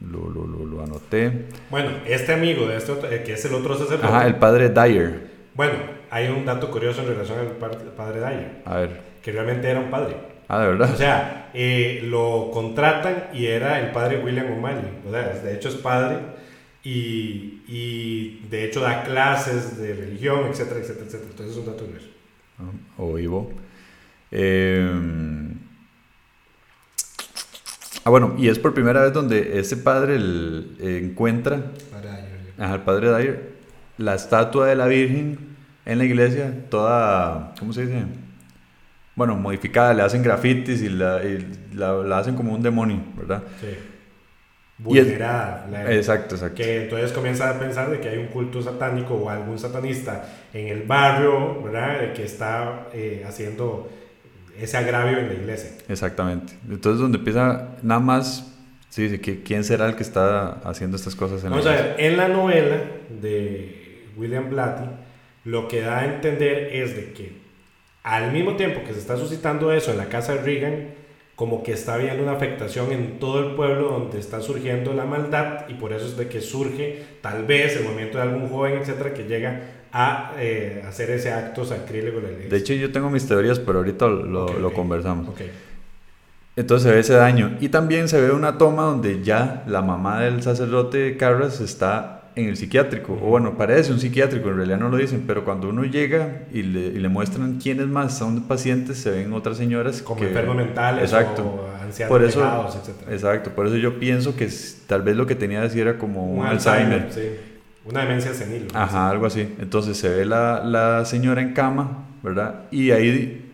lo, lo, lo, anoté. Bueno, este amigo de este otro, eh, que es el otro sacerdote. Ajá, el padre Dyer. Bueno, hay un dato curioso en relación al padre Dyer. A ver. Que realmente era un padre. Ah, de verdad. O sea, eh, lo contratan y era el padre William O'Malley. O sea, de hecho es padre y, y de hecho da clases de religión, etcétera, etcétera, etcétera. Entonces es un dato curioso. O Ivo. Eh, Ah, bueno, y es por primera vez donde ese padre el, eh, encuentra el padre Dyer la estatua de la Virgen en la iglesia, toda, ¿cómo se dice? Bueno, modificada, le hacen grafitis y la, y la, la hacen como un demonio, ¿verdad? Sí. Vulnerada. Exacto, exacto. que entonces comienza a pensar de que hay un culto satánico o algún satanista en el barrio, ¿verdad? De que está eh, haciendo ese agravio en la iglesia. Exactamente. Entonces donde empieza nada más, sí, que quién será el que está haciendo estas cosas en Vamos la a ver, en la novela de William Blatty, lo que da a entender es de que al mismo tiempo que se está suscitando eso en la casa de Reagan, como que está habiendo una afectación en todo el pueblo donde está surgiendo la maldad y por eso es de que surge tal vez el movimiento de algún joven, etcétera, que llega a eh, hacer ese acto sacrílego. De hecho, yo tengo mis teorías, pero ahorita lo, lo conversamos. Okay. Entonces se ve ese daño. Y también se ve una toma donde ya la mamá del sacerdote Carras está en el psiquiátrico. O bueno, parece un psiquiátrico, en realidad no lo dicen, pero cuando uno llega y le, y le muestran quiénes más son pacientes, se ven otras señoras como enfermos mentales exacto, o ancianos por eso, etc. Exacto, por eso yo pienso que tal vez lo que tenía que decir era como un, Alzheimer. Sí. Una demencia senil. Ajá, algo así. Entonces se ve la, la señora en cama, ¿verdad? Y ahí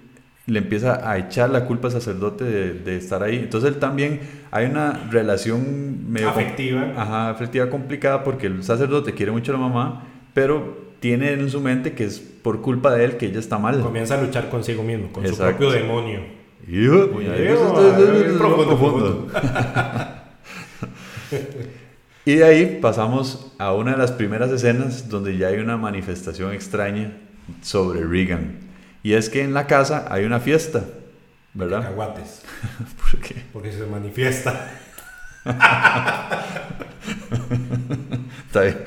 le empieza a echar la culpa al sacerdote de, estar ahí. Entonces él también, hay una relación medio afectiva. Ajá, afectiva complicada porque el sacerdote quiere mucho a la mamá, pero tiene en su mente que es por culpa de él que ella está mal. Comienza a luchar consigo mismo, con su propio demonio. Y de ahí pasamos a una de las primeras escenas donde ya hay una manifestación extraña sobre Regan. Y es que en la casa hay una fiesta, ¿verdad? Cacahuates. ¿Por qué? Porque se manifiesta. Está bien.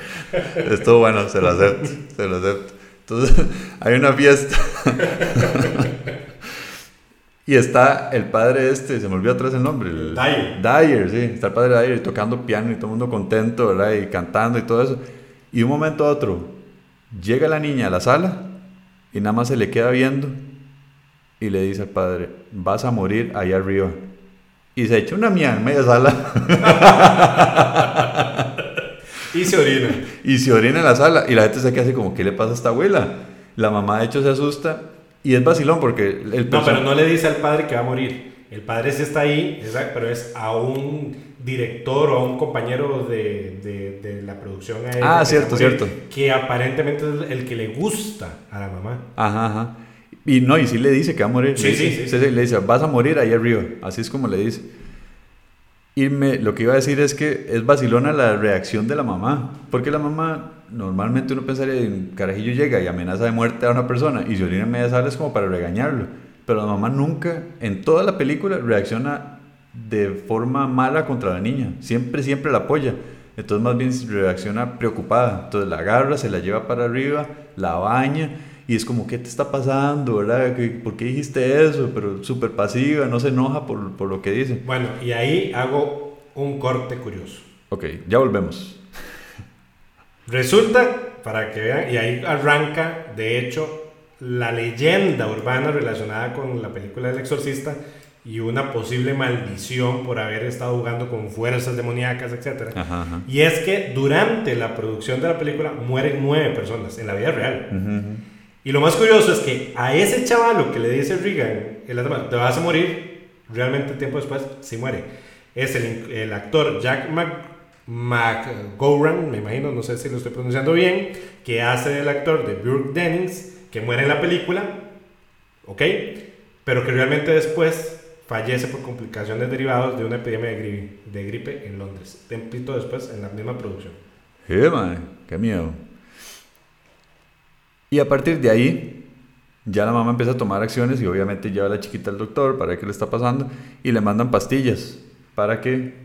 Esto bueno, se lo acepto. Se lo acepto. Entonces, hay una fiesta. Y está el padre este, se me olvidó atrás el nombre. El Dyer. Dyer, sí. Está el padre Dyer tocando piano y todo el mundo contento, ¿verdad? Y cantando y todo eso. Y un momento a otro, llega la niña a la sala y nada más se le queda viendo y le dice al padre, vas a morir allá arriba. Y se echa una mía en media sala. y se orina. Y se orina en la sala. Y la gente se queda así como, ¿qué le pasa a esta abuela? La mamá de hecho se asusta. Y es vacilón porque el No, pero no le dice al padre que va a morir. El padre sí está ahí, pero es a un director o a un compañero de, de, la producción Ah, cierto, cierto. Que aparentemente es el que le gusta a la mamá. Ajá, ajá. Y no, y sí le dice que va a morir. Sí, sí, sí, Le dice, vas a morir ahí arriba. Así es como le dice. Y me, lo que iba a decir es que es vacilona la reacción de la mamá. Porque la mamá, normalmente uno pensaría, un carajillo llega y amenaza de muerte a una persona y en media sala es como para regañarlo. Pero la mamá nunca, en toda la película, reacciona de forma mala contra la niña. Siempre, siempre la apoya. Entonces más bien reacciona preocupada. Entonces la agarra, se la lleva para arriba, la baña y es como, ¿qué te está pasando? ¿verdad? ¿Por qué dijiste eso? Pero súper pasiva, no se enoja por, por, lo que dice. Bueno, y ahí hago un corte curioso. Ok, ya volvemos. Resulta, para que vean, y ahí arranca, de hecho, la leyenda urbana relacionada con la película del exorcista y una posible maldición por haber estado jugando con fuerzas demoníacas, etc. Y es que durante la producción de la película mueren nueve personas en la vida real. Y lo más curioso es que a ese chavalo que le dice Regan, te vas a morir, realmente tiempo después sí muere. Es el, el actor Jack McGowran, me imagino, no sé si lo estoy pronunciando bien, que hace el actor de Burke Dennings, que muere en la película, ¿ok? Pero que realmente después fallece por complicaciones derivadas de una epidemia de gripe, en Londres. Tempito después en la misma producción. ¡Eh, ¡Qué miedo! Y a partir de ahí, ya la mamá empieza a tomar acciones y obviamente lleva a la chiquita al doctor para ver qué le está pasando y le mandan pastillas para que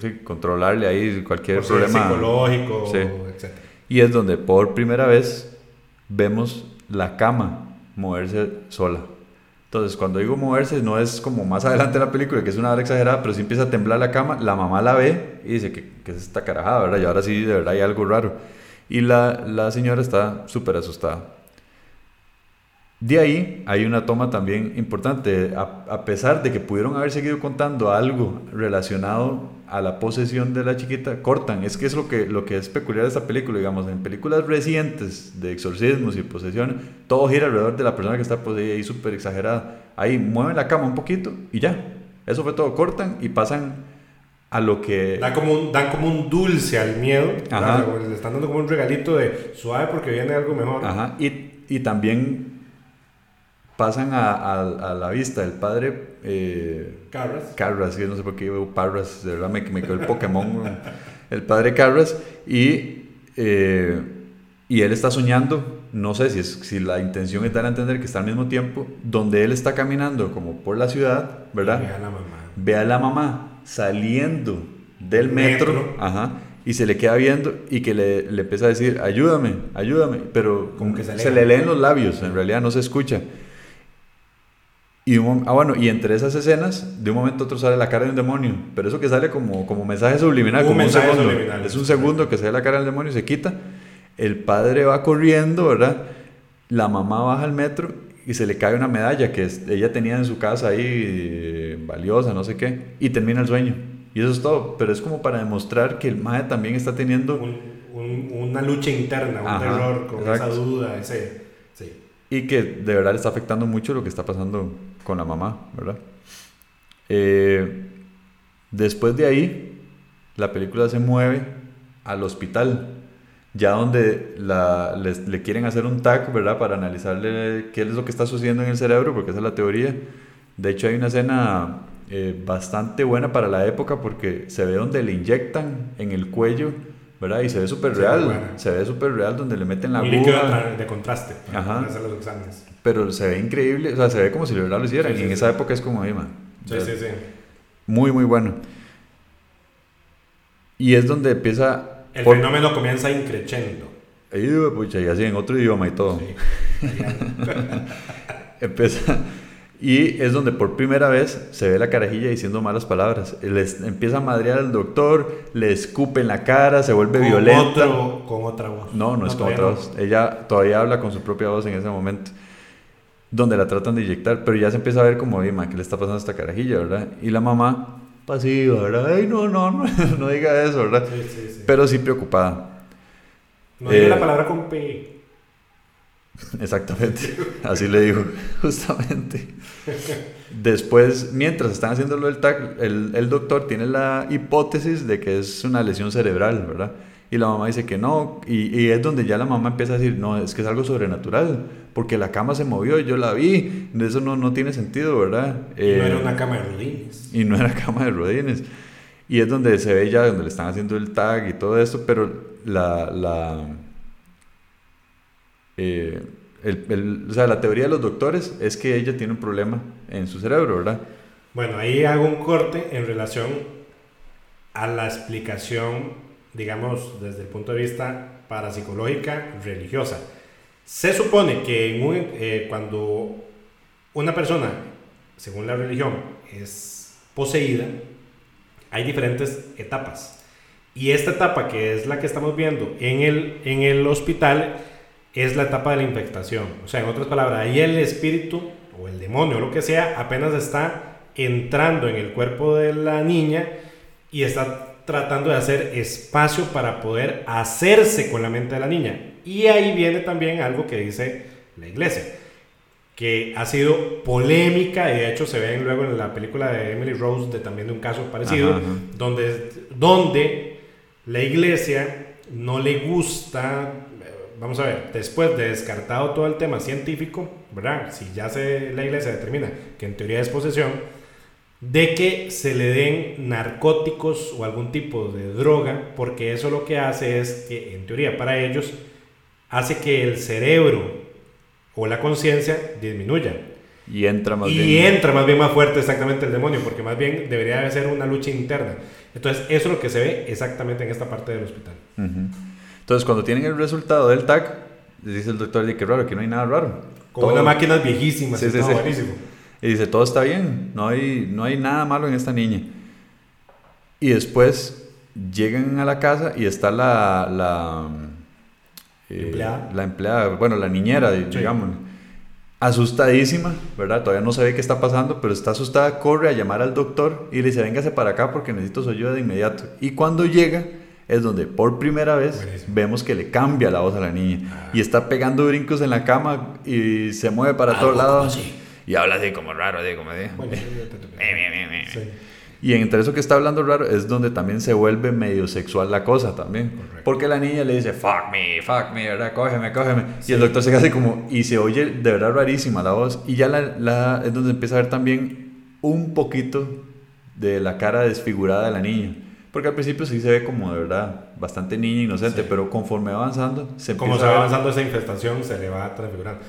sí, controlarle ahí cualquier problema psicológico, etc. Y es donde por primera vez vemos la cama moverse sola. Entonces, cuando digo moverse, no es como más adelante en la película, que es una hora exagerada, pero si empieza a temblar la cama, la mamá la ve y dice que, que es esta carajada, ¿verdad? Y ahora sí, de verdad hay algo raro. Y la, la señora está súper asustada. De ahí hay una toma también importante, a, pesar de que pudieron haber seguido contando algo relacionado a la posesión de la chiquita, cortan. Es que es lo que, lo que es peculiar de esta película, digamos, en películas recientes de exorcismos y posesiones, todo gira alrededor de la persona que está poseída y súper exagerada. Ahí mueven la cama un poquito y ya. Eso fue todo, cortan y pasan a lo que... Dan como un, dan como un dulce al miedo, le están dando como un regalito de suave porque viene algo mejor. Ajá. Y, y también pasan a, a, la vista del padre eh, Carras. Carras, no sé por qué veo Parras, de verdad me, me quedó el Pokémon, el padre Carras, y eh, y él está soñando, no sé si, es, si la intención es dar a entender que está al mismo tiempo, donde él está caminando como por la ciudad, ¿verdad? Ve a la mamá. Ve a la mamá saliendo del metro, Metro. ajá, y se le queda viendo y que le, le empieza a decir, ayúdame, ayúdame, pero Como que se se, le leen los labios, en realidad no se escucha. Y un ah, bueno, y entre esas escenas, de un momento a otro sale la cara de un demonio, pero eso que sale como, como mensaje subliminal, Un como mensaje un segundo. subliminal, es un segundo que se ve la cara del demonio y se quita. El padre va corriendo, ¿verdad? La mamá baja al metro y se le cae una medalla que ella tenía en su casa ahí, eh, valiosa, no sé qué, y termina el sueño. Y eso es todo, pero es como para demostrar que el madre también está teniendo Un- un- una lucha interna, un Ajá, terror, con esa exacto. duda, ese... Y que de verdad le está afectando mucho lo que está pasando con la mamá, ¿verdad? Eh, después de ahí, la película se mueve al hospital, ya donde la- les- le quieren hacer un TAC, ¿verdad? Para analizarle qué es lo que está sucediendo en el cerebro, porque esa es la teoría. De hecho, hay una escena eh, bastante buena para la época porque se ve donde le inyectan en el cuello, ¿verdad? Y se ve súper real, se ve súper real donde le meten la un líquido de, aguja. tra- de contraste para Ajá. poder hacer los exámenes. Pero se ve increíble, o sea, se ve como si de verdad lo hicieran. Sí, y en sí. esa época es como, ahí, man. Sí, sí, sí. Muy, muy bueno. Y es donde empieza. El por- fenómeno comienza increchendo. Pucha, y así en otro idioma y todo. Sí. Empieza. Y es donde por primera vez se ve la carajilla diciendo malas palabras. Les empieza a madrear al doctor, le escupe en la cara, se vuelve Con violenta. otro- con otra voz. No, no, es todavía otra voz. Ella todavía habla con su propia voz en ese momento. Donde la tratan de inyectar, pero ya se empieza a ver como, "Oye, ma, ¿qué le está pasando a esta carajilla, verdad? Y la mamá, pasiva, ¿verdad? Ay, no, no, no, no diga eso, ¿verdad? Sí, sí, sí. Pero sí preocupada. no diga eh, la palabra con P. Exactamente. Así le dijo, justamente. Después, mientras están haciendo lo del TAC, el, el doctor tiene la hipótesis de que es una lesión cerebral, ¿verdad? Y la mamá dice que no, y, y es donde ya la mamá empieza a decir, no, es que es algo sobrenatural, porque la cama se movió, yo la vi, eso no, no tiene sentido, ¿verdad? Y no Eh, era una cama de rodines. y no era cama de rodines. Y es donde se ve ya, donde le están haciendo el tag y todo esto, pero la, la, eh, el- el- o sea, la teoría de los doctores es que ella tiene un problema en su cerebro, ¿verdad? Bueno, ahí hago un corte en relación a la explicación, digamos, desde el punto de vista parapsicológica religiosa. Se supone que en un- eh, cuando una persona, según la religión, es poseída, hay diferentes etapas. Y esta etapa, que es la que estamos viendo en el, en el hospital, es la etapa de la infectación. O sea, en otras palabras, ahí el espíritu o el demonio o lo que sea apenas está entrando en el cuerpo de la niña y está tratando de hacer espacio para poder hacerse con la mente de la niña. Y ahí viene también algo que dice la iglesia, que ha sido polémica y de hecho se ven luego en la película de Emily Rose de también de un caso parecido, Ajá, ajá. donde, donde la iglesia no le gusta, vamos a ver, después de descartado todo el tema científico, ¿verdad? Si ya se, la iglesia determina que en teoría es posesión, de que se le den narcóticos o algún tipo de droga, porque eso lo que hace es que, en teoría, para ellos, hace que el cerebro o la conciencia disminuya. Y entra más y bien. entra más bien más fuerte exactamente el demonio, porque más bien debería de ser una lucha interna. Entonces, eso es lo que se ve exactamente en esta parte del hospital. Ujú. Entonces, cuando tienen el resultado del TAC, les dice el doctor, "Di, qué raro, que no hay nada raro. Con Todo- unas máquinas viejísimas, Sí, y sí, todo sí. buenísimo. Y dice, todo está bien, no hay, no hay nada malo en esta niña. Y después llegan a la casa y está la... la eh, Empleada. La empleada, bueno, la niñera, digamos. Asustadísima, ¿verdad? Todavía no sabe qué está pasando, pero está asustada, corre a llamar al doctor y le dice, véngase para acá porque necesito su ayuda de inmediato. Y cuando llega es donde por primera vez Buenísimo. vemos que le cambia la voz a la niña. Ah. Y está pegando brincos en la cama y se mueve para todos lados. Y habla así como raro, así como de... Bueno, sí. Y entre eso que está hablando raro es donde también se vuelve medio sexual la cosa también. Correcto. Porque la niña le dice, fuck me, fuck me, ¿verdad? Cógeme, cógeme. Y el doctor se queda así como, y se oye de verdad rarísima la voz. Y ya la, la- es donde empieza a ver también un poquito de la cara desfigurada de la niña. Porque al principio sí se ve como de verdad bastante niña, inocente, Sí. pero conforme va avanzando, se Como se va avanzando esa infestación, se le va transfigurando.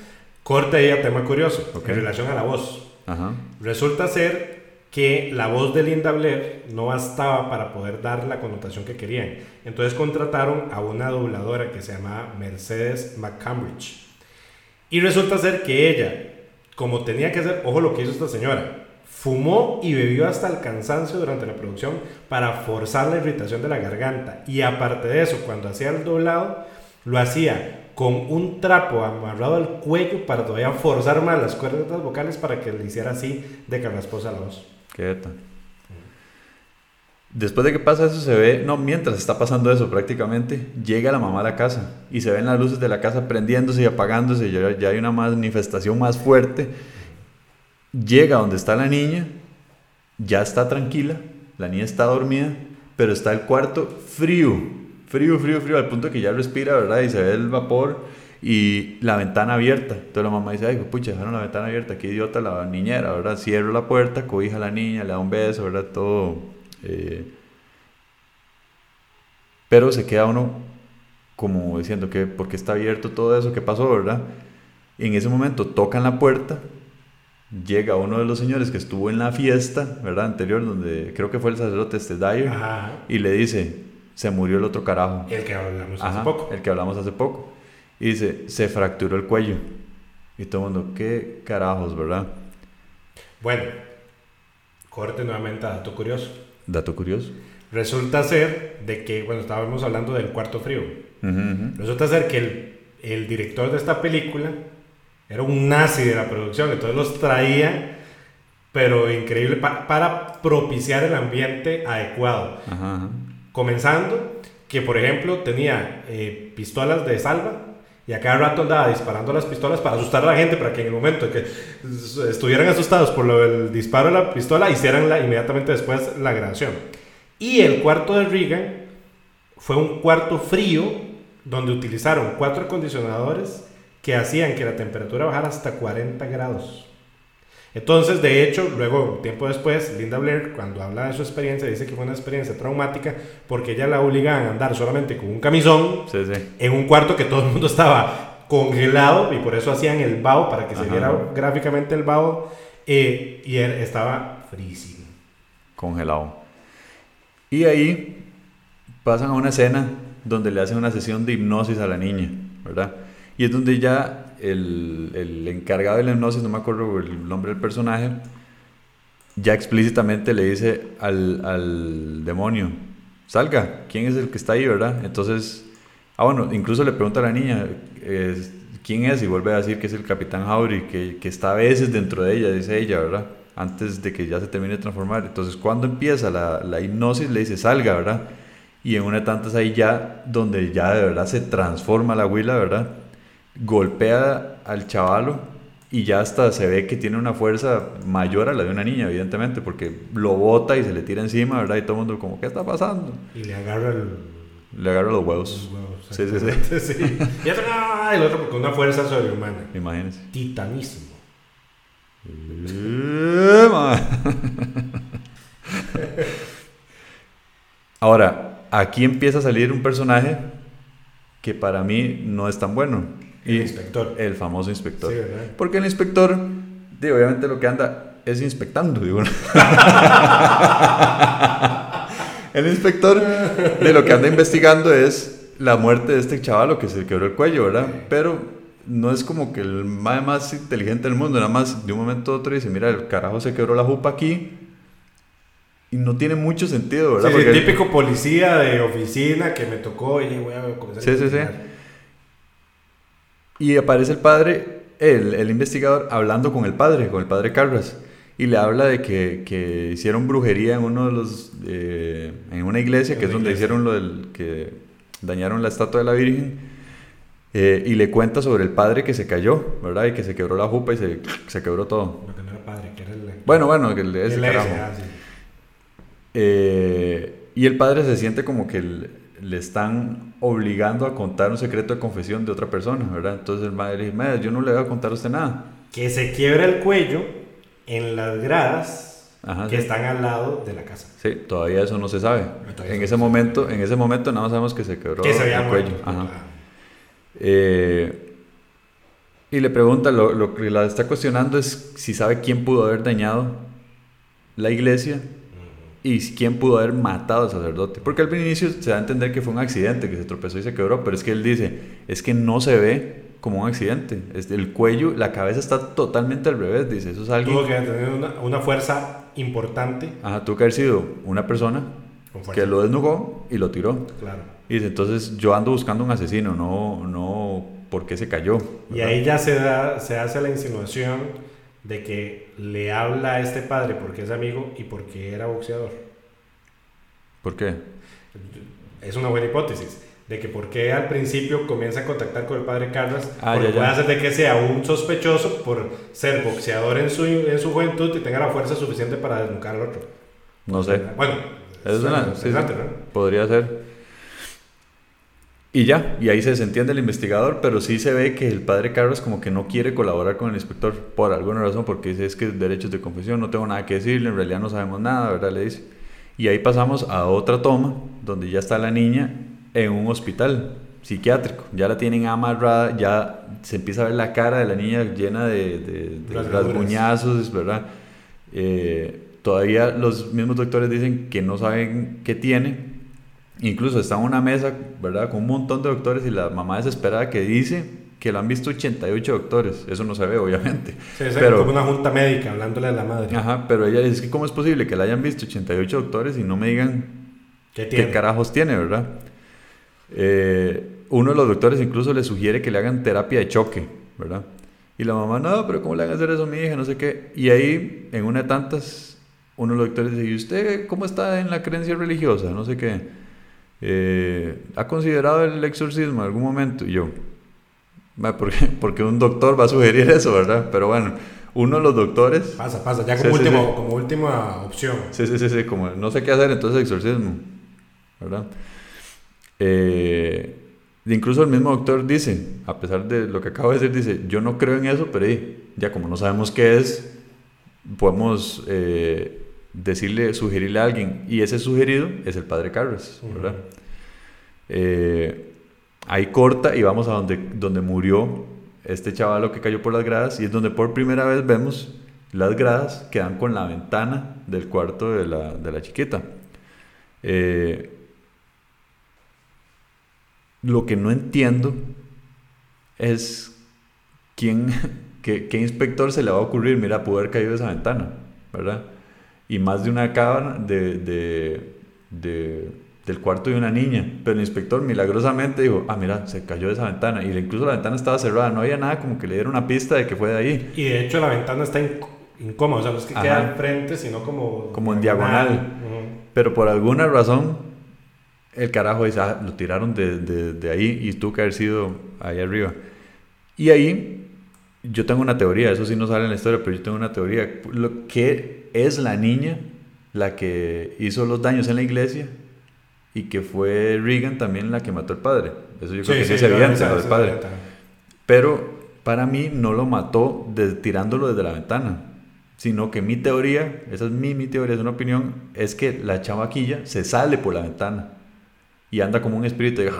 Corte ahí a tema curioso, en relación a la voz. Ajá. Resulta ser que la voz de Linda Blair no bastaba para poder dar la connotación que querían. Entonces contrataron a una dobladora que se llamaba Mercedes McCambridge. Y resulta ser que ella, como tenía que hacer, ojo lo que hizo esta señora, fumó y bebió hasta el cansancio durante la producción para forzar la irritación de la garganta. Y aparte de eso, cuando hacía el doblado, lo hacía con un trapo amarrado al cuello para todavía forzar más las cuerdas vocales para que le hiciera así de carrasposa la voz. Qué. Después de que pasa eso, se ve, no, mientras está pasando eso prácticamente, llega la mamá a la casa y se ven las luces de la casa prendiéndose y apagándose, ya, ya hay una manifestación más fuerte. Llega donde está la niña, ya está tranquila, la niña está dormida, pero está el cuarto frío, frío, frío, frío, al punto que ya respira, ¿verdad? Y se ve el vapor y la ventana abierta. Entonces la mamá dice, ay, pucha, dejaron la ventana abierta, qué idiota la niñera, ¿verdad? Cierra la puerta, cobija a la niña, le da un beso, ¿verdad? Todo. eh, Pero se queda uno como diciendo que, ¿por qué está abierto todo eso? ¿Qué pasó, verdad? Y en ese momento tocan la puerta, llega uno de los señores que estuvo en la fiesta, ¿verdad? Anterior, donde creo que fue el sacerdote este Dyer, Ajá. y le dice, se murió el otro carajo. El que hablamos Ajá, hace poco. el que hablamos hace poco. Y dice, se fracturó el cuello. Y todo el mundo, qué carajos, ¿verdad? Bueno, corte nuevamente a dato curioso. Dato curioso. Resulta ser de que, bueno, estábamos hablando del cuarto frío. Resulta ser que el, el director de esta película era un nazi de la producción, entonces los traía, pero increíble, pa- para propiciar el ambiente adecuado. Ajá, ajá. Comenzando que, por ejemplo, tenía eh, pistolas de salva y a cada rato andaba disparando las pistolas para asustar a la gente, para que en el momento en que estuvieran asustados por lo del disparo de la pistola, hicieran la, inmediatamente después la grabación. Y el cuarto de Reagan fue un cuarto frío donde utilizaron cuatro acondicionadores que hacían que la temperatura bajara hasta 40 grados. Entonces, de hecho, luego, tiempo después, Linda Blair, cuando habla de su experiencia, dice que fue una experiencia traumática porque ella la obligaban a andar solamente con un camisón Sí, sí. en un cuarto que todo el mundo estaba congelado y por eso hacían el vaho para que se viera gráficamente el vaho eh, y él estaba frísimo. congelado. Y ahí pasan a una escena donde le hacen una sesión de hipnosis a la niña, ¿verdad? Y es donde ya el, el encargado de la hipnosis, no me acuerdo el nombre del personaje, ya explícitamente le dice al, al demonio, salga, ¿quién es el que está ahí, verdad? Entonces, ah bueno, incluso le pregunta a la niña, ¿quién es? Y vuelve a decir que es el capitán Howry, que, que está a veces dentro de ella, dice ella, ¿verdad? Antes de que ya se termine de transformar. Entonces, cuando empieza la, la hipnosis, le dice, salga, ¿verdad? Y en una de tantas ahí ya, donde ya de verdad se transforma la huila, ¿verdad? Golpea al chavalo y ya hasta se ve que tiene una fuerza mayor a la de una niña, evidentemente, porque lo bota y se le tira encima, ¿verdad? Y todo el mundo como, ¿qué está pasando? Y le agarra el, Le agarra los los huevos. Sí, sí, sí. sí. Y otro, ¡ah! el otro con una fuerza sobrehumana. Imagínense. Titanísimo. Ma. Ahora, aquí empieza a salir un personaje que para mí no es tan bueno. El inspector. El famoso inspector. Sí, ¿verdad? Porque el inspector, digo, obviamente lo que anda es inspectando, digo. el inspector de lo que anda investigando es la muerte de este chavalo que se quebró el cuello, ¿verdad? Pero no es como que el mae más inteligente del mundo, nada más de un momento a otro dice, mira, el carajo se quebró la jupa aquí. Y no tiene mucho sentido, ¿verdad? Sí, sí, Porque- típico policía de oficina que me tocó y voy a comenzar a Sí, sí, sí. investigar. Y aparece el padre, el, el investigador, hablando con el padre, con el padre Carras. Y le habla de que, que hicieron brujería en uno de los. eh, en una iglesia, que es donde iglesia. hicieron lo del. que dañaron la estatua de la Virgen. eh, y le cuenta sobre el padre que se cayó, ¿verdad? Y que se quebró la jupa y se, se quebró todo. Lo que no era padre, que era el. Bueno, bueno, que el- ese el carajo. ese, ah, sí. Eh, y el padre se siente como que le, le están obligando a contar un secreto de confesión de otra persona, ¿verdad? Entonces el madre le dice, "Madre, yo no le voy a contar a usted nada. Que se quiebra el cuello en las gradas Ajá, que sí. están al lado de la casa. Sí, todavía eso no se sabe. En ese momento, en ese momento nada más sabemos que se quebró Que se había el cuello. Ajá. Eh, y le pregunta, lo, lo que la está cuestionando es si sabe quién pudo haber dañado la iglesia y quién pudo haber matado al sacerdote. Porque al inicio se da a entender que fue un accidente, que se tropezó y se quebró, pero es que él dice, es que no se ve como un accidente. El cuello, la cabeza está totalmente al revés, dice, eso es Tuvo algo... que tener una, una fuerza importante. Ajá, tuvo que haber sido una persona que lo desnugó y lo tiró. Claro. Y dice, entonces yo ando buscando un asesino, no, no, ¿por qué se cayó? Y ahí ya se, da, se hace la insinuación de que le habla a este padre porque es amigo y porque era boxeador. ¿Por qué? Es una buena hipótesis. De que porque al principio comienza a contactar con el padre Carlos, Ah, porque ya, ya. puede hacer de que sea un sospechoso por ser boxeador en su, en su juventud y tenga la fuerza suficiente para desnucar al otro. No sé. Bueno, Es una, sí, ¿no? podría ser. Y ya, y ahí se desentiende el investigador, pero sí se ve que el padre Carlos como que no quiere colaborar con el inspector por alguna razón, porque dice es que derechos de confesión, no tengo nada que decirle, en realidad no sabemos nada, ¿verdad? Le dice. Y ahí pasamos a otra toma, donde ya está la niña en un hospital psiquiátrico, ya la tienen amarrada, ya se empieza a ver la cara de la niña llena de, de, de rasguñazos, ¿verdad? Eh, todavía los mismos doctores dicen que no saben qué tiene. Incluso está en una mesa, ¿verdad? Con un montón de doctores y la mamá desesperada que dice que lo han visto 88 doctores. Eso no se ve, obviamente. Sí, es Pero- como una junta médica hablándole a la madre. Ajá, pero ella dice "Es que cómo es posible que la hayan visto 88 doctores y no me digan ¿Qué tiene? qué carajos tiene, ¿verdad? Eh, uno de los doctores incluso le sugiere que le hagan terapia de choque, ¿verdad? Y la mamá, no, pero ¿cómo le van a hacer eso a mi hija? No sé qué. Y ahí, en una de tantas, uno de los doctores dice, ¿y usted cómo está en la creencia religiosa? No sé qué. Eh, ¿Ha considerado el exorcismo en algún momento? Y yo, "Ma, ¿por qué? Porque un doctor va a sugerir eso, ¿verdad? Pero bueno, uno de los doctores Pasa, pasa, ya Sí, como, sí, último, sí. como última opción. Sí, sí, sí, sí, como no sé qué hacer, entonces exorcismo, ¿verdad? Eh, incluso el mismo doctor dice, a pesar de lo que acabo de decir, dice, yo no creo en eso, pero eh, ya como no sabemos qué es, podemos eh, decirle, sugerirle a alguien, y ese sugerido es el padre Carlos, ¿verdad? Eh, ahí corta y vamos a donde, donde murió este chavalo que cayó por las gradas, y es donde por primera vez vemos las gradas que dan con la ventana del cuarto de la, de la chiquita. Eh, lo que no entiendo es quién, qué, qué inspector se le va a ocurrir, mira, pudo haber caído de esa ventana, ¿verdad? Y más de una cámara de, de- de- del cuarto de una niña. Pero el inspector milagrosamente dijo, ah, mira, se cayó de esa ventana. Y incluso la ventana estaba cerrada, no había nada como que le diera una pista de que fue de ahí. Y de hecho la ventana está inc- incómoda, o sea, no es que Ajá. queda al frente, sino como... Como en diagonal. Ujú. Pero por alguna razón, el carajo dice, ah, lo tiraron de, de- de ahí y tuvo que haber sido ahí arriba. Y ahí, yo tengo una teoría, eso sí no sale en la historia, pero yo tengo una teoría. Lo que es la niña la que hizo los daños en la iglesia y que fue Regan también la que mató al padre. Eso yo creo que sí, es evidente, lo del padre. Pero para mí no lo mató de- tirándolo desde la ventana, sino que mi teoría, esa es mi, mi teoría, es una opinión, es que la chavaquilla se sale por la ventana y anda como un espíritu.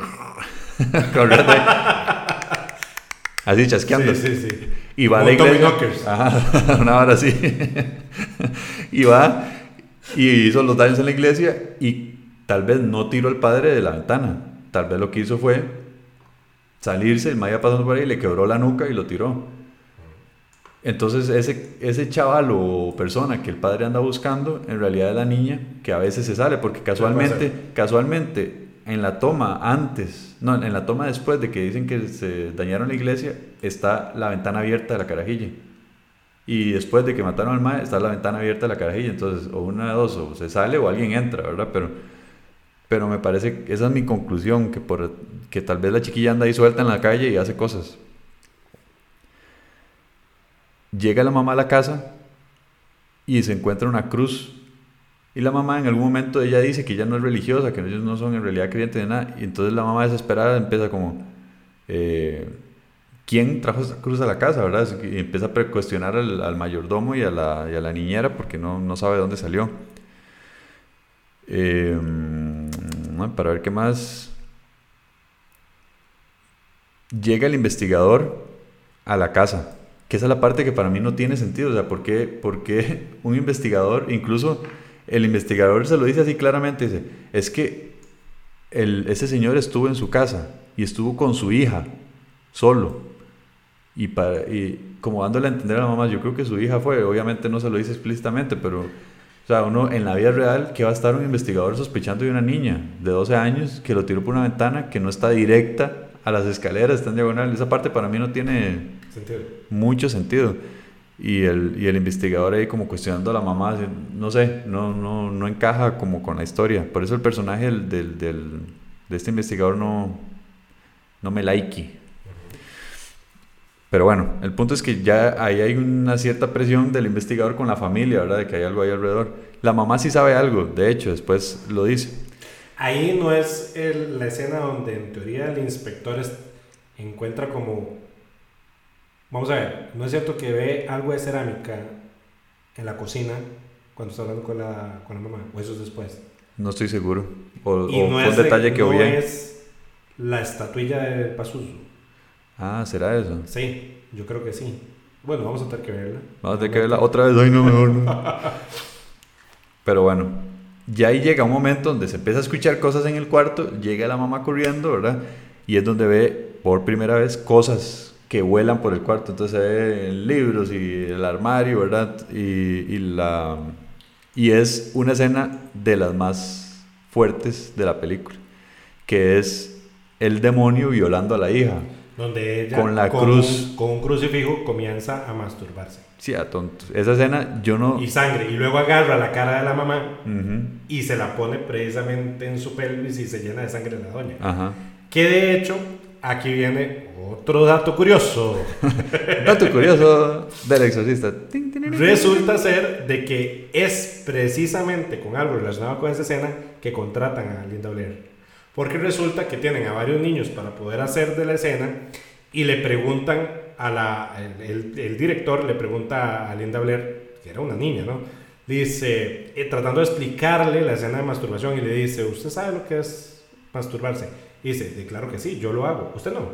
Así chasqueando. Sí, sí, sí. Y va a la iglesia. Ajá, una hora así. y va y hizo los daños en la iglesia y tal vez no tiró al padre de la ventana. Tal vez lo que hizo fue salirse, el maya pasando por ahí, le quebró la nuca y lo tiró. Entonces ese, ese chaval o persona que el padre anda buscando, en realidad es la niña que a veces se sale, porque casualmente, casualmente en la toma antes, no, en la toma después de que dicen que se dañaron la iglesia, está la ventana abierta de la carajilla. Y después de que mataron al mae, está la ventana abierta de la carajilla. Entonces, o una de dos, o se sale o alguien entra, ¿verdad? Pero, pero me parece, esa es mi conclusión, que, por, que tal vez la chiquilla anda ahí suelta en la calle y hace cosas. Llega la mamá a la casa y se encuentra una cruz. Y la mamá en algún momento ella dice que ella no es religiosa, que ellos no son en realidad creyentes de nada. Y entonces la mamá desesperada empieza como, eh, quién trajo esa cruz a la casa, ¿verdad? Y empieza a cuestionar al, mayordomo y a, la, niñera porque no, no sabe de dónde salió. Eh, para ver qué más. Llega el investigador a la casa, que esa es la parte que para mí no tiene sentido. O sea, ¿por qué, por qué un investigador, incluso el investigador se lo dice así claramente, dice, es que el, ese señor estuvo en su casa y estuvo con su hija, solo y, para, y como dándole a entender a la mamá, yo creo que su hija fue, obviamente no se lo dice explícitamente, pero, o sea, uno en la vida real, que va a estar un investigador sospechando de una niña de 12 años que lo tiró por una ventana que no está directa a las escaleras, está en diagonal? Esa parte para mí no tiene mucho sentido. Y el, y el investigador ahí como cuestionando a la mamá, no sé, no, no, no encaja como con la historia. Por eso el personaje del, del, de este investigador no, no me like. Pero bueno, el punto es que ya ahí hay una cierta presión del investigador con la familia, ¿verdad? De que hay algo ahí alrededor. La mamá sí sabe algo, de hecho, después lo dice. Ahí no es la escena donde en teoría el inspector encuentra como... Vamos a ver, no es cierto que ve algo de cerámica en la cocina cuando está hablando con la, con la mamá, o eso es después. No estoy seguro. O, fue un detalle que no es la estatuilla de Pazuzu. Ah, ¿será eso? Sí, yo creo que sí. Bueno, vamos a tener que verla. Vamos a tener que verla otra vez. Ay, no, mejor no. Pero bueno, ya ahí llega un momento donde se empieza a escuchar cosas en el cuarto, llega la mamá corriendo, ¿verdad? Y es donde ve por primera vez cosas que vuelan por el cuarto. Entonces se libros y el armario, ¿verdad? Y, y, la, y es una escena de las más fuertes de la película, que es el demonio violando a la hija donde ella con la cruz con un crucifijo comienza a masturbarse. Sí, a tonto. Esa escena yo no... Y sangre. Y luego agarra la cara de la mamá y se la pone precisamente en su pelvis y se llena de sangre la doña. Ajá. Que de hecho, aquí viene otro dato curioso. dato curioso del exorcista. Resulta ser de que es precisamente con algo relacionado con esa escena que contratan a Linda Blair. Porque resulta que tienen a varios niños para poder hacer de la escena y le preguntan a la, el, director, le pregunta a Linda Blair, que era una niña, ¿no? Dice, eh, tratando de explicarle la escena de masturbación y le dice, ¿usted sabe lo que es masturbarse? Y dice, claro que sí, yo lo hago, usted no.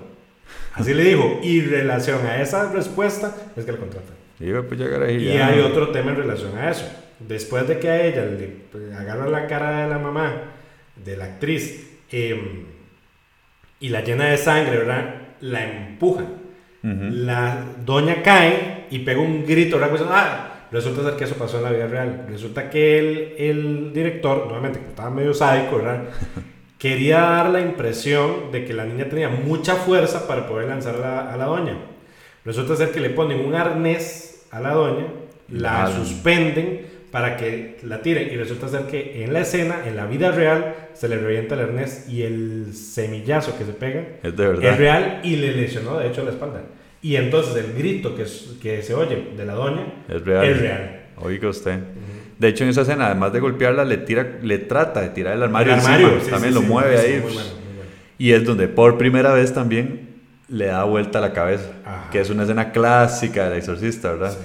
Así le dijo, y en relación a esa respuesta es que le contratan. Pues y hay otro tema en relación a eso. Después de que a ella le agarra la cara de la mamá, de la actriz, Em, y la llena de sangre, ¿verdad? La empuja. La doña cae y pega un grito, ¿verdad? Pues, ah, resulta ser que eso pasó en la vida real. Resulta que el, el director, nuevamente, que estaba medio sádico, ¿verdad? Quería dar la impresión de que la niña tenía mucha fuerza para poder lanzar a la, doña. Resulta ser que le ponen un arnés a la doña, la suspenden para que la tire. Y resulta ser que en la escena, en la vida real, se le revienta el arnés y el semillazo que se pega es, de verdad. es real y le lesionó de hecho la espalda. Y entonces el grito que, que se oye de la doña es real. Es real. Oiga usted. De hecho, en esa escena, además de golpearla, le, tira, le trata de tirar el armario. El armario también lo mueve ahí. Y es donde por primera vez también le da vuelta a la cabeza. Que es una escena clásica del exorcista, ¿verdad?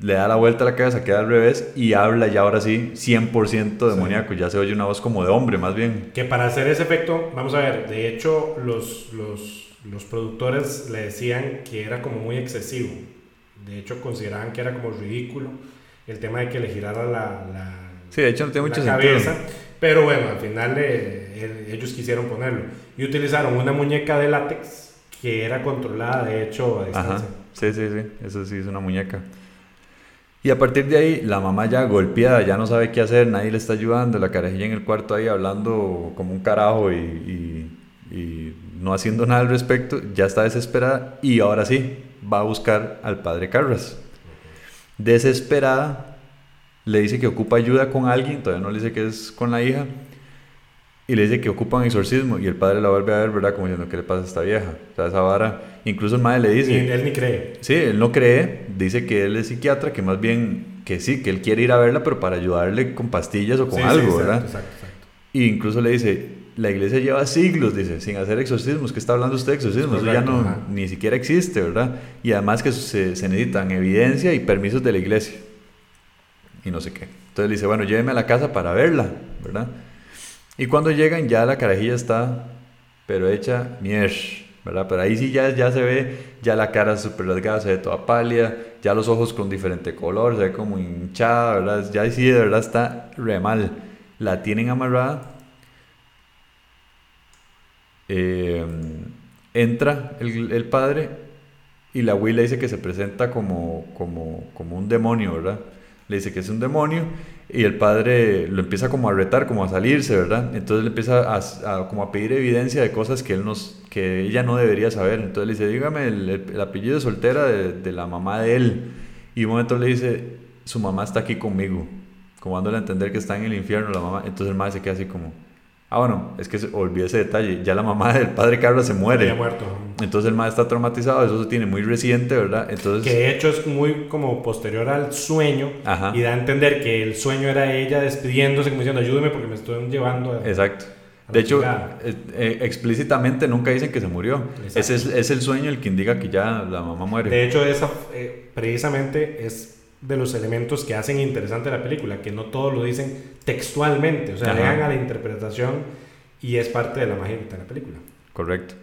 le da la vuelta a la cabeza, queda al revés y habla ya ahora sí 100% demoníaco, ya se oye una voz como de hombre más bien. Que para hacer ese efecto, vamos a ver, de hecho los, los, los productores le decían que era como muy excesivo, de hecho consideraban que era como ridículo el tema de que le girara la, la, sí, de hecho no tiene mucho cabeza, pero bueno, al final ellos quisieron ponerlo y utilizaron una muñeca de látex que era controlada de hecho a distancia. Sí, sí, sí, eso sí es una muñeca. Y a partir de ahí, la mamá ya golpeada, ya no sabe qué hacer, nadie le está ayudando, la carajilla en el cuarto ahí hablando como un carajo y, no haciendo nada al respecto, ya está desesperada y ahora sí, va a buscar al padre Carras. Desesperada, le dice que ocupa ayuda con alguien, todavía no le dice que es con la hija, y le dice que ocupa un exorcismo y el padre la vuelve a ver, ¿verdad? Como diciendo, ¿qué le pasa a esta vieja? O sea, esa vara, incluso el madre le dice... Y él ni cree. Sí, él no cree, dice que él es psiquiatra, que más bien, que sí, que él quiere ir a verla, pero para ayudarle con pastillas o con algo, ¿verdad? Exacto, exacto. Y incluso le dice, la iglesia lleva siglos, dice, sin hacer exorcismos. ¿Qué está hablando usted de exorcismos? Eso ya no, ajá. ni siquiera existe, ¿verdad? Y además que se, se necesitan evidencia y permisos de la iglesia. Y no sé qué. Entonces le dice, bueno, lléveme a la casa para verla, ¿verdad? Y cuando llegan ya la carajilla está, pero hecha mier, ¿verdad? Pero ahí sí ya, ya se ve, ya la cara súper rasgada, se ve toda pálida, ya los ojos con diferente color, se ve como hinchada, ¿verdad? Ya sí de verdad está re mal. La tienen amarrada. Eh, entra el, padre y la Will le dice que se presenta como, como, como un demonio, ¿verdad? Le dice que es un demonio y el padre lo empieza como a retar, como a salirse, ¿verdad? Entonces le empieza a, como a pedir evidencia de cosas que, él nos, que ella no debería saber. Entonces le dice, dígame el, el- el apellido soltera de, de la mamá de él. Y un momento le dice, su mamá está aquí conmigo, como dándole a entender que está en el infierno la mamá. Entonces el madre se queda así como, ah, bueno, es que olvidé ese detalle, ya la mamá del padre Carlos se muere. Había muerto. Entonces el madre está traumatizado, eso se tiene muy reciente, ¿verdad? Entonces... Que de hecho es muy como posterior al sueño Ajá. y da a entender que el sueño era ella despidiéndose, como diciendo, ayúdeme porque me estoy llevando a... Exacto. De hecho, chingada". eh, eh, explícitamente nunca dicen que se murió. Ese es, es el sueño el que indica que ya la mamá muere. De hecho, esa eh, precisamente es de los elementos que hacen interesante la película, que no todos lo dicen textualmente, o sea, dejan a la interpretación y es parte de la magia de la película. Correcto.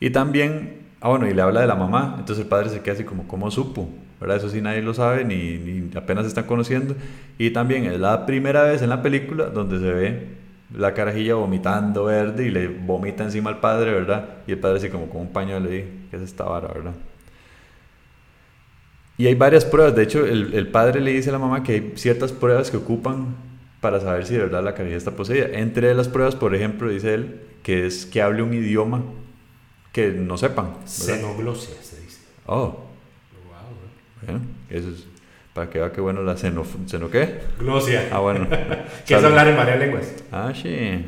Y también, ah, bueno, y le habla de la mamá. Entonces el padre se queda así como, ¿cómo supo? ¿Verdad? Eso sí nadie lo sabe, ni, ni apenas se están conociendo. Y también es la primera vez en la película donde se ve la carajilla vomitando verde y le vomita encima al padre, ¿verdad? Y el padre así como con un pañuelo y ¿qué es esta vara, verdad? Y hay varias pruebas. De hecho, el, el padre le dice a la mamá que hay ciertas pruebas que ocupan para saber si de verdad la carajilla está poseída. Entre las pruebas, por ejemplo, dice él, que es que hable un idioma que no sepan. Xenoglosia se dice. Oh, bueno, eso es para que vea que bueno la seno... ¿Seno qué? Glosia. Ah, bueno. que es hablar en varias lenguas. Ah, sí.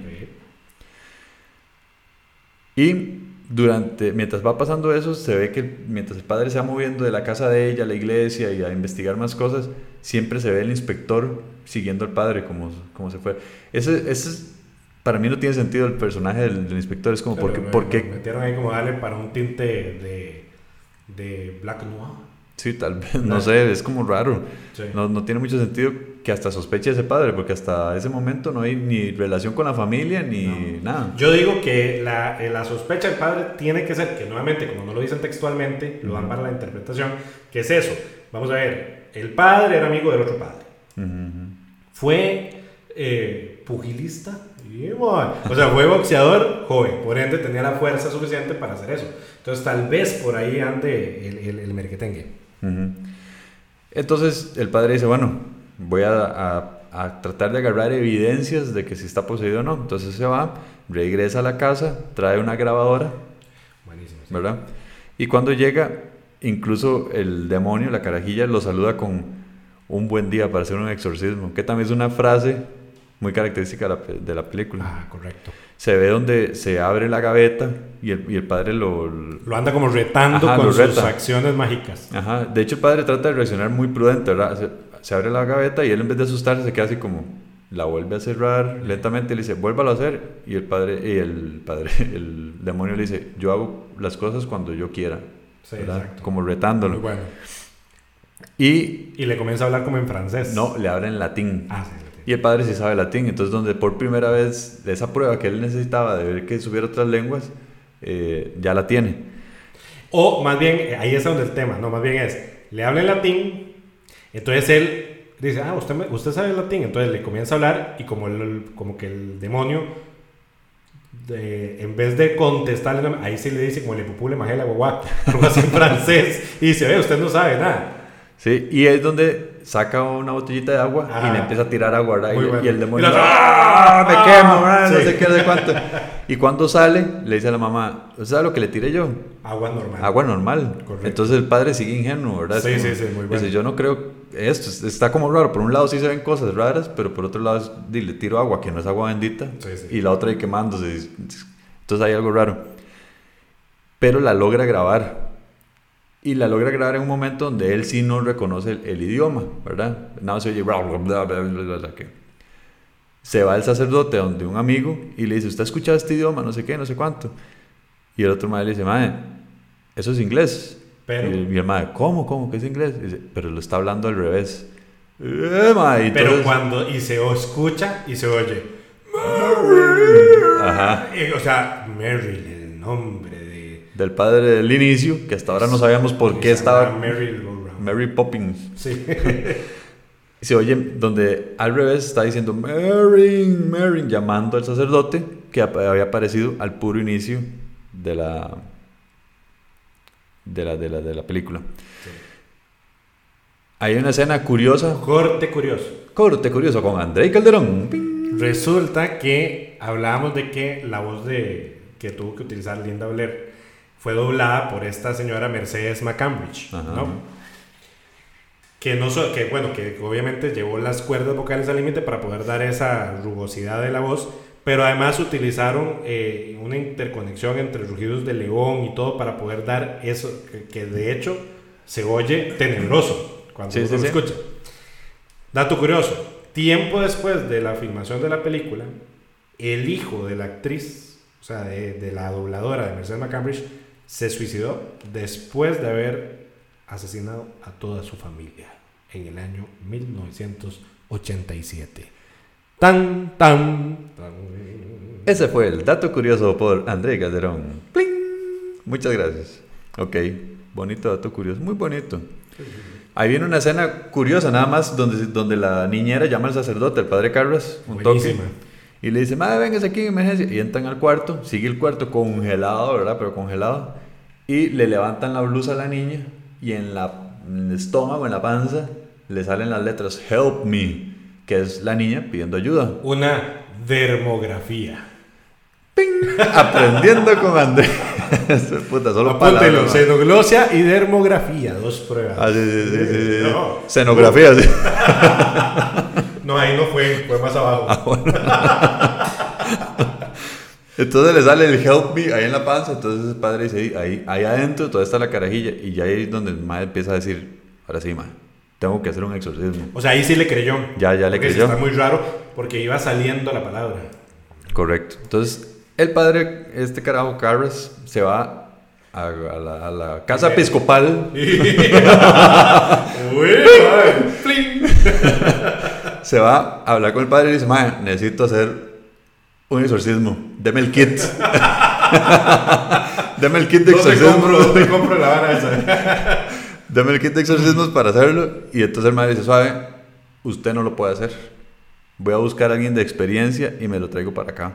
Y durante, mientras va pasando eso, se ve que mientras el padre se va moviendo de la casa de ella a la iglesia y a investigar más cosas, siempre se ve el inspector siguiendo al padre como, como se fue. Ese, ese es- para mí no tiene sentido el personaje del, del inspector, es como. Pero, por me- qué? me Metieron ahí como darle para un tinte de, de Black Noir. Sí, tal vez, no sé, es como raro. Sí. No, no tiene mucho sentido que hasta sospeche ese padre, porque hasta ese momento no hay ni relación con la familia ni No. nada. Yo digo que la, eh, la sospecha del padre tiene que ser, que nuevamente, como no lo dicen textualmente, lo dan para la interpretación, que es eso. Vamos a ver, el padre era amigo del otro padre. Fue eh, pugilista. O sea, fue boxeador joven, por ende tenía la fuerza suficiente para hacer eso. Entonces, tal vez por ahí ande el, el, el merquetengue. Entonces el padre dice, bueno, voy a, a- a tratar de agarrar evidencias de que si está poseído o no. Entonces se va, regresa a la casa, trae una grabadora, Buenísimo. sí. ¿verdad? Y cuando llega, incluso el demonio, la carajilla, lo saluda con un buen día para hacer un exorcismo, que también es una frase muy característica de la, pe- de la película. Ah, correcto. Se ve donde se abre la gaveta y el, y el padre lo, Lo anda como retando Ajá, con sus reta. acciones mágicas. Ajá, de hecho el padre trata de reaccionar muy prudente, ¿verdad? Se, abre la gaveta y él en vez de asustarse se queda así como, la vuelve a cerrar lentamente le dice, vuélvalo a hacer. Y el padre, y el padre, el demonio le dice, yo hago las cosas cuando yo quiera. Como Muy retándolo. bueno. Y Y le comienza a hablar como en francés. no, le abre en latín. Ah, sí. Y el padre sí sabe latín, entonces donde por primera vez de esa prueba que él necesitaba de ver que supiera otras lenguas, eh, ya la tiene. O más bien, eh, ahí es donde el tema, no, más bien es, le habla en latín, entonces él dice, ah, usted, me- usted sabe latín, entonces le comienza a hablar y como, el, como que el demonio, de- en vez de contestarle, ahí sí le dice como le pupule majela guagua, algo así en francés, y dice, ve, usted no sabe nada. Sí, y es donde saca una botellita de agua y le empieza a tirar agua, ¿verdad? Y, bueno. y el demonio, Y la- ¡ah! Me ¡Ah! quemo, ¿verdad? no Sí. sé qué, no sé cuánto. Y cuando sale, le dice a la mamá, ¿usted sabe lo que le tiré yo? Agua normal. Agua normal. Correcto. Entonces el padre sigue ingenuo, ¿verdad? Sí, como- sí, sí, muy bueno. Dice, yo no creo esto, es- está como raro. Por un lado sí se ven cosas raras, pero por otro lado le tiro agua, que no es agua bendita, Sí, sí. y la otra ahí quemándose. Entonces hay algo raro. Pero la logra grabar. Y la logra grabar en un momento donde él sí no reconoce el, el idioma, ¿verdad? Nada, se oye... bla, bla, bla, que- Se va el sacerdote donde un amigo y le dice, ¿usted ha escuchado este idioma? No sé qué, no sé cuánto. Y el otro madre le dice, madre, eso es inglés. Pero- Y mi madre, ¿cómo, cómo? ¿Qué es inglés? Y dice, pero lo está hablando al revés. Eh, y Pero entonces- cuando. Y se escucha y se oye. Ajá. Eh, o sea, Meryl, el nombre. Del padre del inicio, que hasta ahora no sabíamos por qué estaba Go-Round. Mary Poppins. Sí. Se oye donde al revés está diciendo Marin, Marin, llamando al sacerdote que había aparecido al puro inicio de la de la, de la, de la película. Hay una escena curiosa, Corte curioso. corte curioso con André Calderón. Resulta que hablábamos de que la voz de que tuvo que utilizar Linda Blair fue doblada por esta señora Mercedes McCambridge, Ajá. ¿no? Que no so- que bueno, que obviamente llevó las cuerdas vocales al límite para poder dar esa rugosidad de la voz, pero además utilizaron eh, una interconexión entre rugidos de león y todo para poder dar eso que, que de hecho se oye tenebroso cuando Sí, uno sí, lo sí. escucha. Dato curioso, tiempo después de la filmación de la película, el hijo de la actriz, o sea, de, de la dobladora de Mercedes McCambridge, se suicidó después de haber asesinado a toda su familia en el año 1987. Tan, tan, tan. Ese fue el dato curioso por André Calderón. Pling. Muchas gracias. Ok, bonito dato curioso, muy bonito. Ahí viene una escena curiosa nada más donde, donde la niñera llama al sacerdote, el padre Carlos, un toque. Y le dice, madre, véngase aquí, emergencia. Y entran al cuarto, sigue el cuarto congelado, ¿verdad? Pero congelado. Y le levantan la blusa a la niña y en, la, en el estómago, en la panza, le salen las letras Help Me, que es la niña pidiendo ayuda. Una dermografía. Aprendiendo con Andrés. Puta, solo Apúntelo, palabras, xenoglosia y dermografía, dos pruebas. Ah, sí, sí, sí. No. Escenografía, sí. No, ahí no fue, fue más abajo. Entonces le sale el help me ahí en la panza. Entonces el padre dice, ahí, ahí, adentro toda está la carajilla. Y ya ahí es donde el madre empieza a decir, ahora sí, madre, tengo que hacer un exorcismo. O sea, ahí sí le creyó. Ya, ya le creyó. Está muy raro porque iba saliendo la palabra. Correcto. Entonces el padre, este carajo Carras, se va a, a la, a la casa episcopal. Se va a hablar con el padre y dice, madre, necesito hacer un exorcismo. Deme el kit. Deme el kit de ¿Dónde exorcismo. compro, ¿Dónde compro la vara esa? Dame el kit de exorcismos para hacerlo. Y entonces el madre dice, suave, usted no lo puede hacer. Voy a buscar a alguien de experiencia y me lo traigo para acá.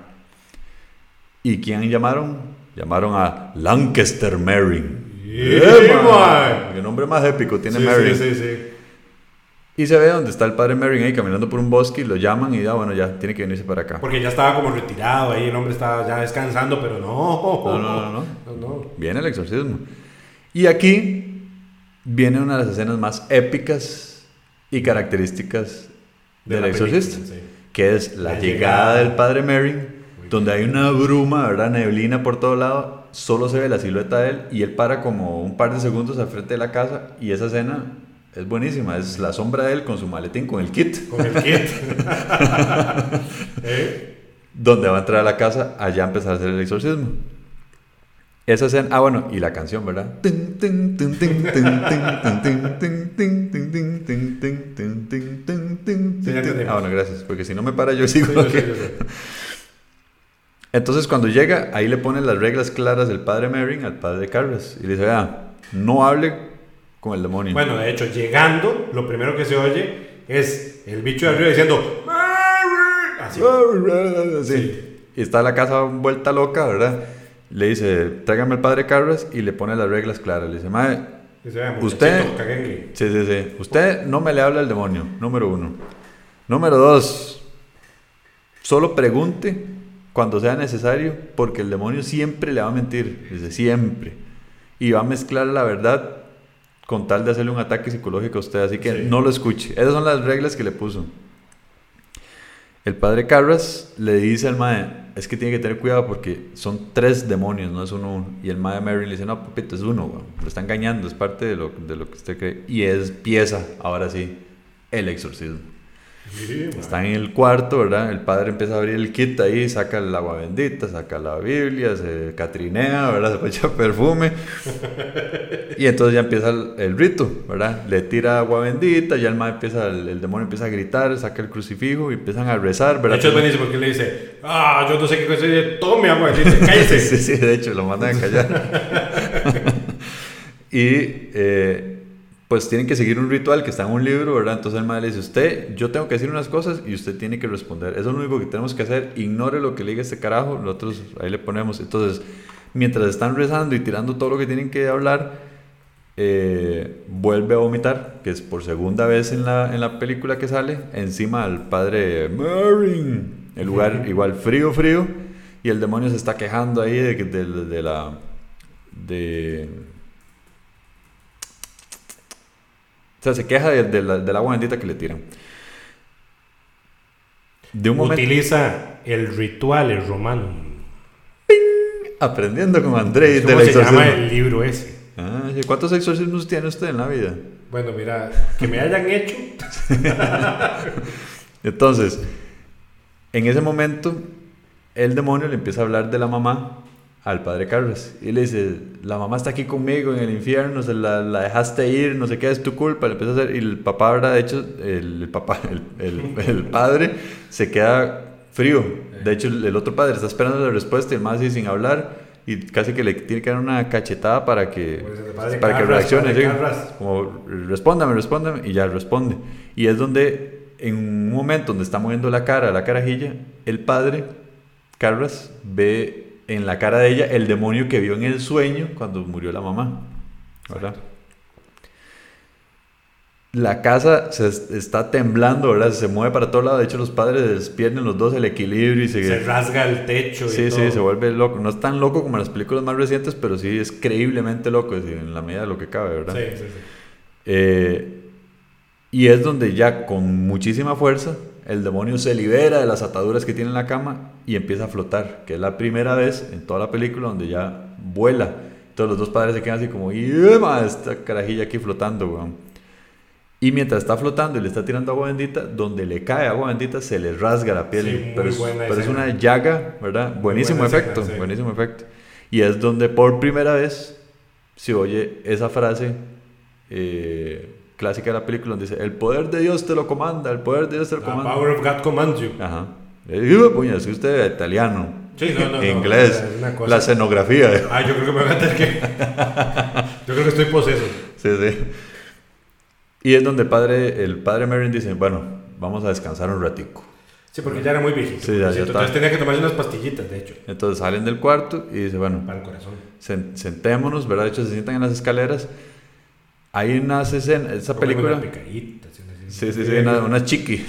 ¿Y quién llamaron? Llamaron a Lancaster Merrin. Yeah. Qué nombre más épico tiene Sí, Merrin. sí, sí, sí. Y se ve donde está el padre Merrin ahí caminando por un bosque y lo llaman y ya, bueno, ya, tiene que venirse para acá. Porque ya estaba como retirado ahí, el hombre estaba ya descansando, pero no. No, no, no, no. No, no. Viene el exorcismo. Y aquí viene una de las escenas más épicas y características De del exorcista, película, sí. que es la, La llegada, llegada. del padre Merrin, donde hay una bruma, ¿verdad? Neblina por todo lado, solo se ve la silueta de él y él para como un par de segundos al frente de la casa y esa escena es buenísima, es la sombra de él con su maletín, con el kit, Con el kit. ¿Eh? donde va a entrar a la casa, allá empezar a hacer el exorcismo. Esa escena, ah bueno, y la canción, ¿verdad? Ah, bueno, gracias, porque si no me para yo sigo. Sí, yo yo. Entonces cuando llega, ahí le ponen las reglas claras del padre Merrin al padre Carlos y le dice, vea, no hable con el demonio. Bueno, de hecho, llegando, lo primero que se oye es el bicho de arriba diciendo "Mary". Así. Sí. Y está la casa vuelta loca, ¿verdad? Le dice, tráigame al padre Carlos y le pone las reglas claras. Le dice, madre, Dice, "Vea, Usted- muchachito, caguengue". Sí, sí, sí. Usted no me le habla al demonio, número uno. Número dos, solo pregunte cuando sea necesario, porque el demonio siempre le va a mentir, dice, siempre. Y va a mezclar la verdad con tal de hacerle un ataque psicológico a usted, así que Sí. no lo escuche. Esas son las reglas que le puso. El padre Carras le dice al mae, es que tiene que tener cuidado porque son tres demonios, no es uno. uno. Y el mae Mary le dice, no, papito, es uno, lo está engañando, es parte de lo, de lo que usted cree. Y es pieza, ahora sí, el exorcismo. Sí. Están en el cuarto, ¿verdad? El padre empieza a abrir el kit ahí, saca el agua bendita, saca la Biblia, se catrinea, ¿verdad? Se echa perfume. Y entonces ya empieza el, el rito, ¿verdad? Le tira agua bendita, ya el, ma empieza, el, el demonio empieza a gritar, saca el crucifijo y empiezan a rezar, De ¿verdad? hecho es buenísimo porque le dice, ah, yo no sé qué cosa, dice, tome agua, dice, cállese. sí, sí, de hecho, lo mandan a callar. y eh, pues tienen que seguir un ritual que está en un libro, ¿verdad? Entonces el madre le dice, usted, yo tengo que decir unas cosas y usted tiene que responder. Eso es lo único que tenemos que hacer. Ignore lo que le diga este carajo, nosotros ahí le ponemos. Entonces, mientras están rezando y tirando todo lo que tienen que hablar, eh, vuelve a vomitar, que es por segunda vez en la, en la película que sale, encima al padre Merrin. El lugar igual frío, frío. Y el demonio se está quejando ahí de, de, de la... De... O sea, se queja de- de la- del agua bendita que le tiran. De un momento... Utiliza el ritual, el romano. Aprendiendo con André ¿Cómo del se llama el libro ese? Ah, ¿y ¿Cuántos exorcismos tiene usted en la vida? Bueno, mira, que me hayan hecho. Entonces, en ese momento, el demonio le empieza a hablar de la mamá al padre Carlos y le dice, la mamá está aquí conmigo en el infierno, se la, la dejaste ir, no sé qué, es tu culpa, le empieza a hacer, y el papá, ¿verdad? De hecho, el, el papá, el, el- el padre se queda frío, de hecho, el, otro padre está esperando la respuesta y el más así sin hablar, y casi que le tiene que dar una cachetada para que, Pues para que Carras, reaccione, padre ¿sí? Como respóndame, respóndame, y ya responde. Y es donde, en un momento donde está moviendo la cara, la carajilla, el padre, Carras, ve en la cara de ella el demonio que vio en el sueño cuando murió la mamá. ¿verdad? La casa se es- está temblando, ¿verdad? Se mueve para todos lados. De hecho, los padres pierden los dos el equilibrio y se, Se rasga el techo y Sí, todo. sí, se vuelve loco. No es tan loco como las películas más recientes, pero sí es creíblemente loco, es decir, en la medida de lo que cabe, ¿verdad? Sí, sí, sí. Eh, y es donde ya con muchísima fuerza el demonio se libera de las ataduras que tiene en la cama y empieza a flotar, que es la primera vez en toda la película donde ya vuela. Entonces los dos padres se quedan así como, ¡Yema! Esta carajilla aquí flotando, weón. Y mientras está flotando y le está tirando agua bendita, donde le cae agua bendita se le rasga la piel. Sí, pero es, pero una llaga, ¿verdad? Buenísimo efecto, sí. buenísimo efecto. Y es donde por primera vez se oye esa frase eh, clásica de la película donde dice, el poder de Dios te lo comanda, el poder de Dios te lo The comanda. power of God commands you. Ajá. Digo, puña, si usted es italiano, Sí, no, no, no, inglés, es cosa- la escenografía. Ah, yo creo que me voy a tener que. yo creo que estoy poseso. Sí, sí. Y es donde el padre, el padre Merrin dice, bueno, vamos a descansar un ratico. Sí, porque ya era muy viejito. Sí, ya- ya. Entonces tenía que tomarse unas pastillitas, de hecho, Entonces salen del cuarto y dice, bueno, para el corazón. sen- sentémonos, ¿verdad? De hecho, se sientan en las escaleras. Hay unas escenas, esa película... unas- Sí, sí, sí, una, una chiqui.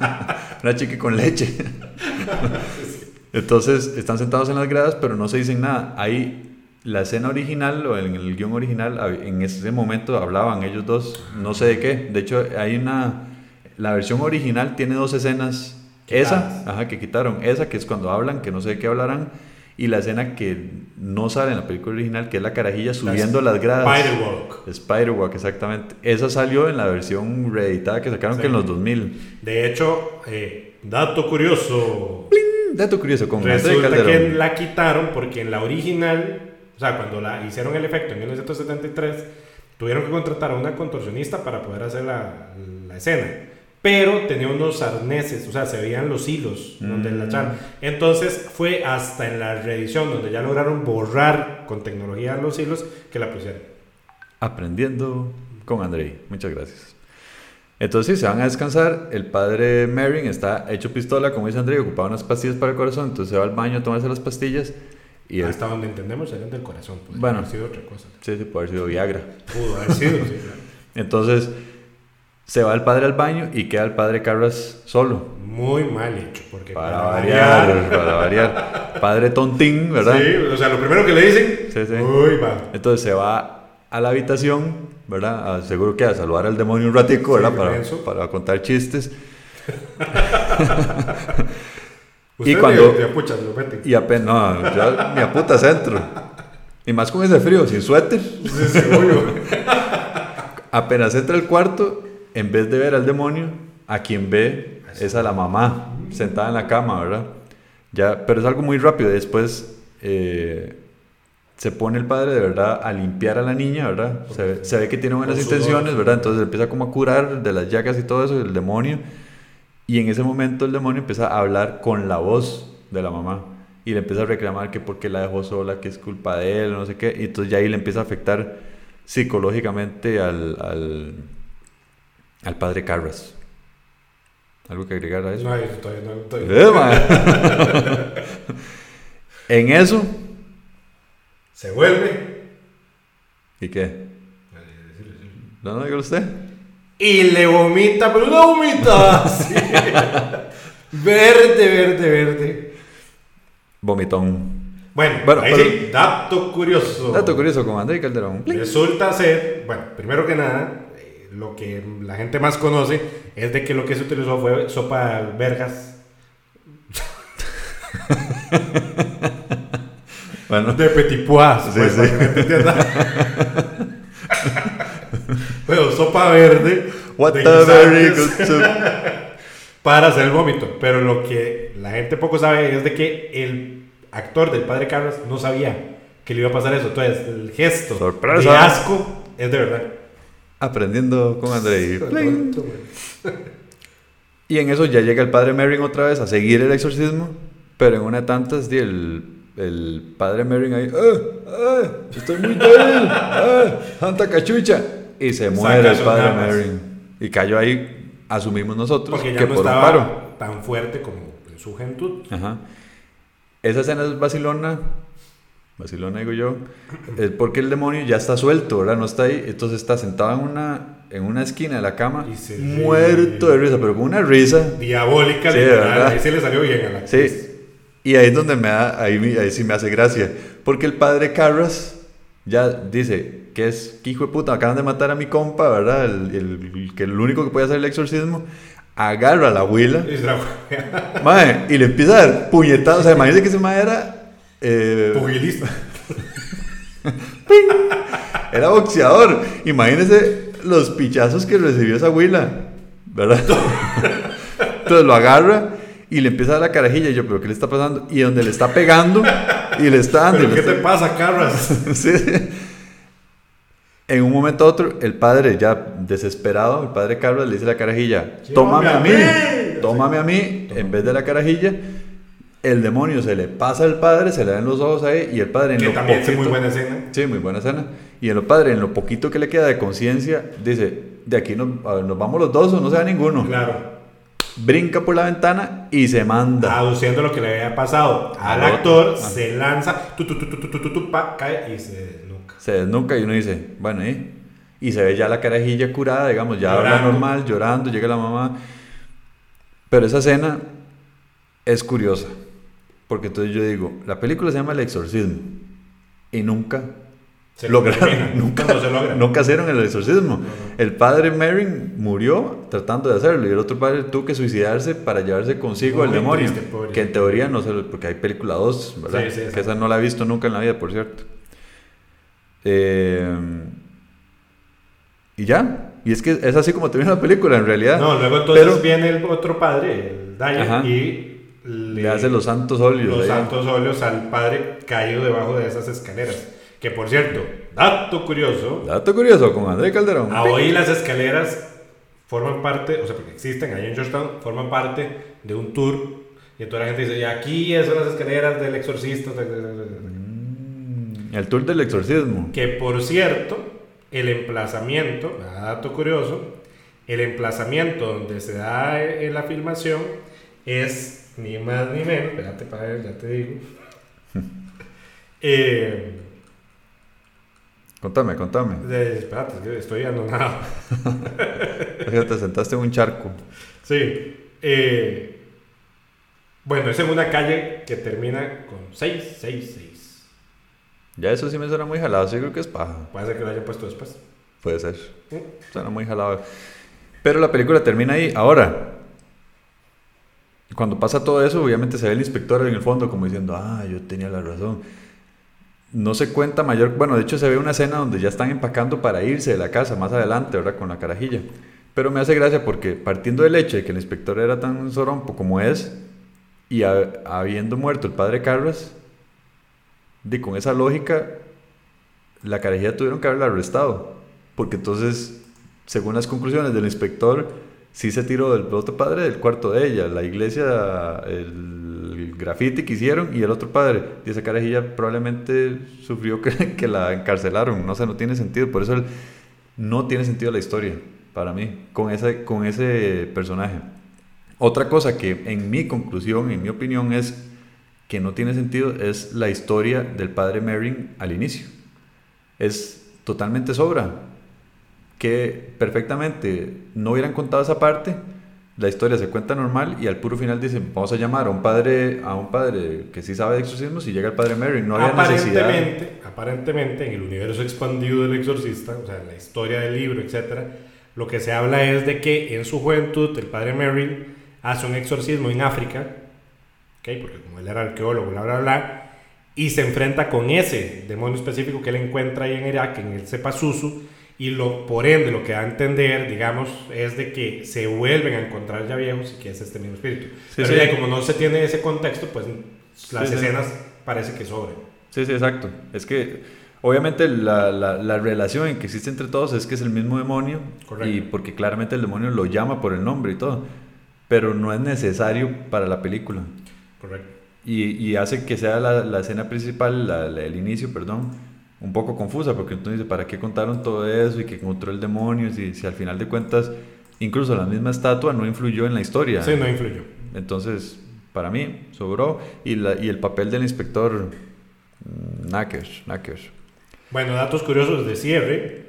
una chiqui con leche. Entonces, están sentados en las gradas, pero no se dicen nada. Ahí, la escena original, o en el guion original, en ese momento hablaban ellos dos, no sé de qué. De hecho, hay una. La versión original tiene dos escenas. Quitadas. Esa, ajá, que quitaron. Esa, que es cuando hablan, que no sé de qué hablarán. Y la escena que no sale en la película original, que es la carajilla subiendo las gradas. Spiderwalk. Spiderwalk, exactamente. Esa salió en la versión reeditada que sacaron Sí. que en los 2000. De hecho, eh, dato curioso. Mm, Dato curioso con Resulta que la quitaron porque en la original, o sea, cuando la hicieron el efecto en 1973, tuvieron que contratar a una contorsionista para poder hacer la, la escena. Pero tenía unos arneses, o sea, se veían los hilos donde la Mm. echaron. Entonces fue hasta en la reedición donde ya lograron borrar con tecnología los hilos que la pusieron. Aprendiendo con Andrei. Muchas gracias. Entonces, se van a descansar. El padre Merrin está hecho pistola, como dice Andrei, ocupaba unas pastillas para el corazón. Entonces se va al baño a tomarse las pastillas. Y hasta donde entendemos eran del corazón. Pues, Bueno. haber sido otra cosa. sí, sí, puede haber sido Viagra. Pudo haber sido, sí, claro. Entonces, se va el padre al baño y queda el padre Carras solo. Muy mal hecho, porque Para variar, para variar. Padre tontín, ¿verdad? Sí, o sea, lo primero que le dicen, Sí, sí. uy, va. Entonces se va a la habitación, ¿verdad? A- seguro que a saludar al demonio un ratico, Sí, ¿verdad? Para, para contar chistes. Y cuando- de puchas lo. Y apenas, no, ya ni a puta centro. Y más con ese frío, sin suéter. Sí. Apenas entra al cuarto, en vez de ver al demonio, a quien ve es a la mamá sentada en la cama, ¿verdad? Ya, pero es algo muy rápido. Después eh, se pone el padre de verdad a limpiar a la niña, ¿verdad? Se, ve- se ve que tiene buenas intenciones. ¿verdad? Entonces empieza como a curar de las llagas y todo eso, el demonio. Y en ese momento el demonio empieza a hablar con la voz de la mamá. Y le empieza a reclamar que porque la dejó sola, que es culpa de él, no sé qué. Y entonces ya ahí le empieza a afectar psicológicamente al, al, al padre Carras. ¿Algo que agregar a eso? No, yo todavía no. todavía- Eh, en eso, Se vuelve. ¿y qué? ¿No, no, dígalo usted? Y le vomita, pero una vomita verde, verde, verde. Vomitón. Bueno, Bueno, ahí pero- sí, dato curioso. Dato curioso con André Calderón. Resulta ser, bueno, primero que nada, lo que la gente más conoce es de que lo que se utilizó fue sopa de albergas Bueno, de petit pois, Sí, pues, sí. Bueno, sopa verde what de para hacer el vómito. Pero lo que la gente poco sabe es de que el actor del padre Carlos no sabía que le iba a pasar eso. Entonces, el gesto Sorpresa. de asco es de verdad. Aprendiendo con André. Pling. Y en eso ya llega el padre Merrin otra vez a seguir el exorcismo, pero en una de tantas, el, el padre Merrin ahí, ¡ah! ¡ah! ¡Estoy muy débil! ¡ah! ¡Santa cachucha! Y se muere el padre. Merrin. Y cayó ahí, asumimos nosotros, que no por un paro. tan fuerte como en su juventud. Ajá. Esa escena es vacilona, vacilona digo yo, es porque el demonio ya está suelto, ¿verdad? No está ahí, entonces está sentado en una, en una esquina de la cama, Y muerto de risa, pero con una risa Diabólica, Sí, literal. Ahí se le salió bien a la actriz. Sí, y ahí es donde me da, ahí, ahí sí me hace gracia. Porque el padre Carras ya dice que es que hijo de puta, acaban de matar a mi compa, ¿verdad? El, el- el que el único que puede hacer el exorcismo. Agarra a la abuela, Y le empieza a dar puñetadas. O sea, imagínense que ese mae era. Eh, Pugilista. era boxeador. Imagínense los pichazos que recibió esa abuela, ¿verdad? Entonces lo agarra y le empieza a dar la carajilla. Y yo, ¿pero qué le está pasando? Y donde le está pegando y le está dando. ¿Pero qué te está- pasa, Carras? Sí. En un momento a otro, el padre, ya desesperado, el padre Carlos le dice a la carajilla: Tómame a mí, tómame a mí, en vez de la carajilla el demonio se le pasa al padre, se le dan los ojos ahí y el padre en que lo Y el padre en lo poquito que le queda de conciencia dice, de aquí nos, nos, vamos los dos o no se va ninguno. Claro. Brinca por la ventana y se manda. Aduciendo lo que le había pasado al actor, ah. se lanza, tu, tu, tu, pa, cae y se desnuca. Se desnuca y uno dice, bueno, ¿eh? Y se ve ya la carajilla curada, digamos, ya habla normal, llorando, llega la mamá. Pero esa escena es curiosa porque entonces yo digo, la película se llama El Exorcismo. Y nunca Se lograron, termina. nunca, No se logra. nunca hicieron el exorcismo. El padre Merrin murió tratando de hacerlo y el otro padre tuvo que suicidarse para llevarse consigo al demonio. triste, que en teoría no se lo- porque hay película 2, ¿verdad? Sí, sí, que sí. esa no la he visto nunca en la vida, por cierto. Eh, y ya. Y es que es así como termina la película en realidad. No, luego entonces Pero viene el otro padre, el Ajá. y le, le hace los santos óleos. los santos óleos al padre caído debajo de esas escaleras. Que por cierto, dato curioso, Dato curioso con André Calderón. a hoy las escaleras forman parte, o sea, porque existen ahí en Georgetown, forman parte de un tour. Y entonces la gente dice, y aquí son las escaleras del exorcista. Mm, El tour del exorcismo. Que por cierto, el emplazamiento, dato curioso, el emplazamiento donde se da eh, la filmación es ni más ni menos, espérate para ver, ya te digo. Eh, Contame, contame. espérate, estoy anonado. Te sentaste en un charco. Sí. eh, bueno, es en una calle que termina con 666. Ya eso sí me suena muy jalado. Sí creo que es paja. Puede ser que lo hayan puesto después. Puede ser. Suena muy jalado. Pero la película termina ahí. Ahora, cuando pasa todo eso, obviamente se ve el inspector en el fondo como diciendo, ah, yo tenía la razón. No se cuenta mayor, bueno, de hecho se ve una escena donde ya están empacando para irse de la casa más adelante, ¿verdad? Con la carajilla. Pero me hace gracia porque partiendo del hecho de que el inspector era tan sorompo como es, y habiendo muerto el padre Carras, de con esa lógica, la carajilla tuvieron que haberla arrestado. Porque entonces, según las conclusiones del inspector, sí se tiró del otro padre del cuarto de ella, la iglesia, el, grafiti que hicieron y el otro padre. Y esa carajilla probablemente sufrió que, la encarcelaron. No sé, no tiene sentido. Por eso no tiene sentido la historia para mí con ese, con ese personaje. Otra cosa que en mi conclusión, en mi opinión, es que no tiene sentido es la historia del padre Merrin al inicio. Es totalmente sobra. Que perfectamente no hubieran contado esa parte, la historia se cuenta normal y al puro final dicen, vamos a llamar a un padre, a un padre que sí sabe de exorcismos y llega el padre Merrin. No había aparentemente, necesidad. Aparentemente, en el universo expandido del exorcista, o sea, en la historia del libro, etc., lo que se habla es de que en su juventud el padre Merrin hace un exorcismo en África, ¿okay? porque como él era arqueólogo, bla, bla, bla, y se enfrenta con ese demonio específico que él encuentra ahí en Irak, en el Sepasusu, y lo, por ende lo que da a entender, digamos, es de que se vuelven a encontrar ya viejos y que es este mismo espíritu. Pero Ya, como no se tiene ese contexto, pues las escenas parece que sobren. Sí, sí, exacto. Es que obviamente la, la, la, relación que existe entre todos es que es el mismo demonio, Correcto. y porque claramente el demonio lo llama por el nombre y todo pero no es necesario para la película. Correcto. Y, y hace que sea la, la escena principal, el inicio, perdón, un poco confusa, porque entonces, ¿para qué contaron todo eso y que encontró el demonio? Si, si al final de cuentas, incluso la misma estatua no influyó en la historia. Sí, no influyó. Entonces, para mí, sobró. Y, la, y el papel del inspector, Nackers, Nackers. Bueno, datos curiosos de cierre.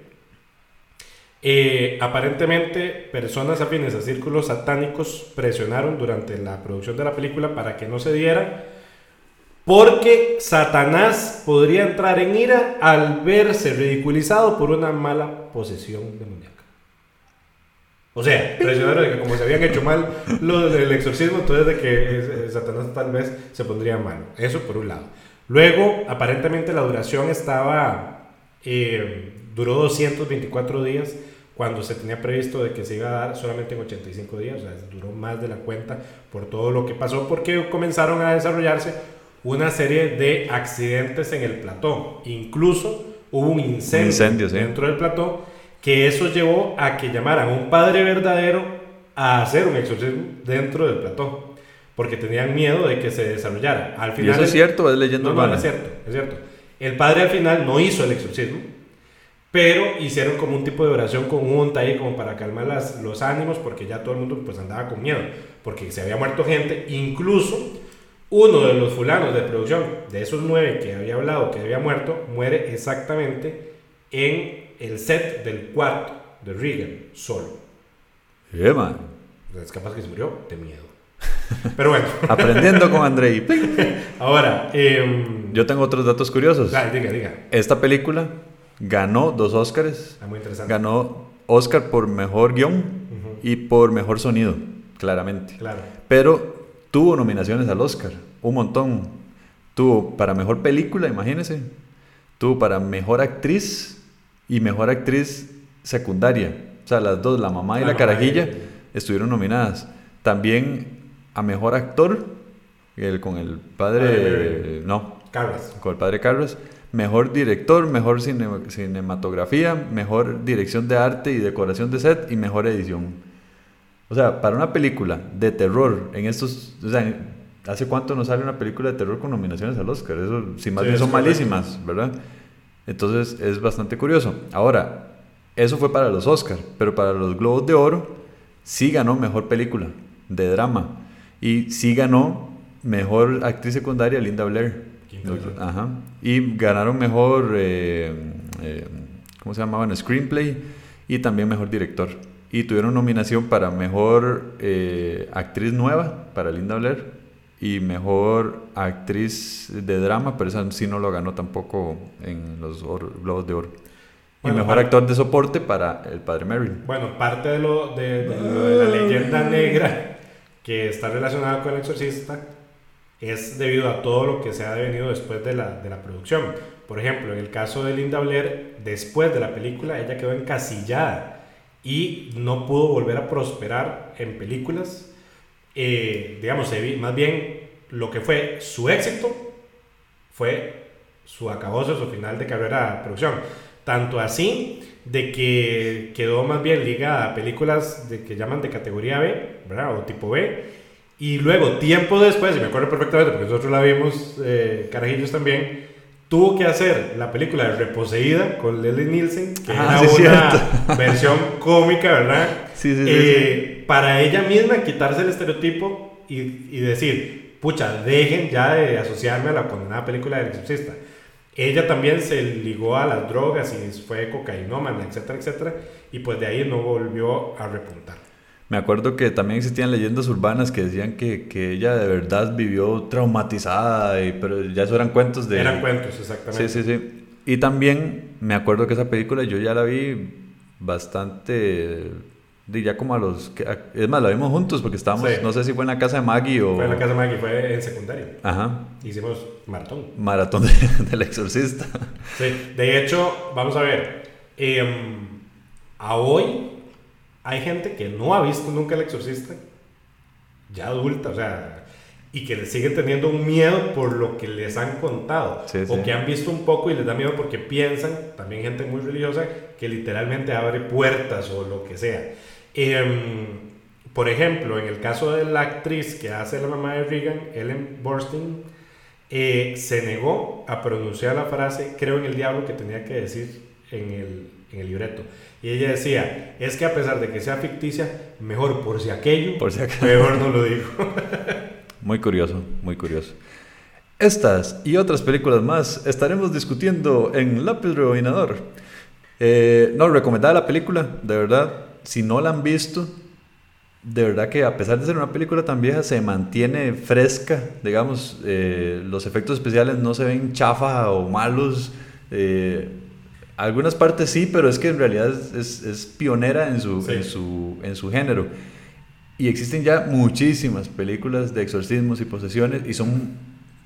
Eh, aparentemente, personas afines a círculos satánicos presionaron durante la producción de la película para que no se diera, porque Satanás podría entrar en ira al verse ridiculizado por una mala posesión demoníaca. O sea, presionaron de que como se habían hecho mal lo del exorcismo, entonces de que Satanás tal vez se pondría mal. Eso por un lado. Luego, aparentemente la duración estaba, eh, duró 224 días cuando se tenía previsto de que se iba a dar solamente en 85 días, o sea, duró más de la cuenta por todo lo que pasó, porque comenzaron a desarrollarse una serie de accidentes en el plató. Incluso hubo un incendio, dentro del plató, que eso llevó a que llamaran a un padre verdadero a hacer un exorcismo dentro del plató, porque tenían miedo de que se desarrollara. Al final, ¿Y eso es cierto? ¿Es leyendo no, no, es cierto, es cierto. El padre al final no hizo el exorcismo, pero hicieron como un tipo de oración conjunta ahí como para calmar las, los ánimos porque ya todo el mundo pues andaba con miedo, porque se había muerto gente, incluso uno de los fulanos de producción, de esos nueve que había hablado que había muerto, muere exactamente en el set del cuarto de Regan, solo. Yeah, man. Es capaz que se murió de miedo. Pero bueno. Aprendiendo con Andrei. Ahora, em, yo tengo otros datos curiosos. diga, diga. Esta película ganó dos Oscars. Ah, muy interesante. Ganó Oscar por mejor guion y por mejor sonido, claramente. Claro. Pero tuvo nominaciones al Oscar, un montón. Tuvo para mejor película, imagínense. Tuvo para mejor actriz y mejor actriz secundaria. O sea, las dos, la mamá y la, carajilla, estuvieron nominadas. También a mejor actor, el, con el padre. no. Carlos. Con el padre Carlos mejor director, mejor cinematografía, mejor dirección de arte y decoración de set y mejor edición. O sea, para una película de terror, en estos, o sea, ¿hace cuánto nos sale una película de terror con nominaciones al Oscar? Eso, si más bien son malísimas, ¿verdad? Entonces es bastante curioso. Ahora, eso fue para los Oscars, pero para los Globos de Oro sí ganó mejor película de drama y sí ganó mejor actriz secundaria Linda Blair. Ajá. Y ganaron mejor, eh, eh, ¿cómo se llamaban? Screenplay y también mejor director. Y tuvieron nominación para mejor eh, actriz nueva, para Linda Blair, y mejor actriz de drama, pero esa sí no lo ganó tampoco en los Globos de Oro. y mejor actor de soporte para el padre Mary. Bueno, parte de lo de, de la leyenda negra que está relacionada con el exorcista es debido a todo lo que se ha devenido después de la, de la producción. Por ejemplo, en el caso de Linda Blair, después de la película, ella quedó encasillada y no pudo volver a prosperar en películas. Eh, digamos, más bien lo que fue su éxito fue su acabose, su final de carrera de producción. Tanto así de que quedó más bien ligada a películas de, que llaman de categoría B, ¿verdad? O tipo B. Y luego, tiempo después, y me acuerdo perfectamente porque nosotros la vimos, eh, carajillos también, tuvo que hacer la película de Reposeída con Leslie Nielsen, que ah, era una versión cómica, ¿verdad? Sí, sí, eh, sí, Para ella misma quitarse el estereotipo y, y, decir, pucha, dejen ya de asociarme a la condenada película del exorcista. Ella también se ligó a las drogas y fue cocainómana, etcétera, etcétera, y pues de ahí no volvió a repuntar. Me acuerdo que también existían leyendas urbanas que decían que, que ella de verdad vivió traumatizada, y, pero ya eso eran cuentos de... Eran cuentos, exactamente. Sí, sí, sí. Y también me acuerdo que esa película yo ya la vi bastante... Ya como a los... Es más, la vimos juntos porque estábamos... No sé si fue en la casa de Maggie o... Fue en la casa de Maggie, fue en secundario. Ajá. Hicimos maratón. Maratón del exorcista. Sí, de hecho, vamos a ver. Eh, a hoy hay gente que no ha visto nunca el exorcista, ya adulta, o sea, y que le siguen teniendo un miedo por lo que les han contado, o que han visto un poco y les da miedo porque piensan, también gente muy religiosa, que literalmente abre puertas o lo que sea. Em, por ejemplo, en el caso de la actriz que hace la mamá de Reagan, Ellen Burstyn, eh, se negó a pronunciar la frase, creo en el diablo, que tenía que decir en el, en el libreto. Y ella decía, es que a pesar de que sea ficticia, mejor por si aquello, por si mejor no lo digo. muy curioso, muy curioso. Estas y otras películas más estaremos discutiendo en Lápiz Rebobinador. Eh, no, recomendada la película, de verdad. Si no la han visto, de verdad que a pesar de ser una película tan vieja, se mantiene fresca. Digamos, eh, los efectos especiales no se ven chafa o malos. Eh, algunas partes sí, pero es que en realidad es, es, pionera en su, en, su, en su género. Y existen ya muchísimas películas de exorcismos y posesiones y son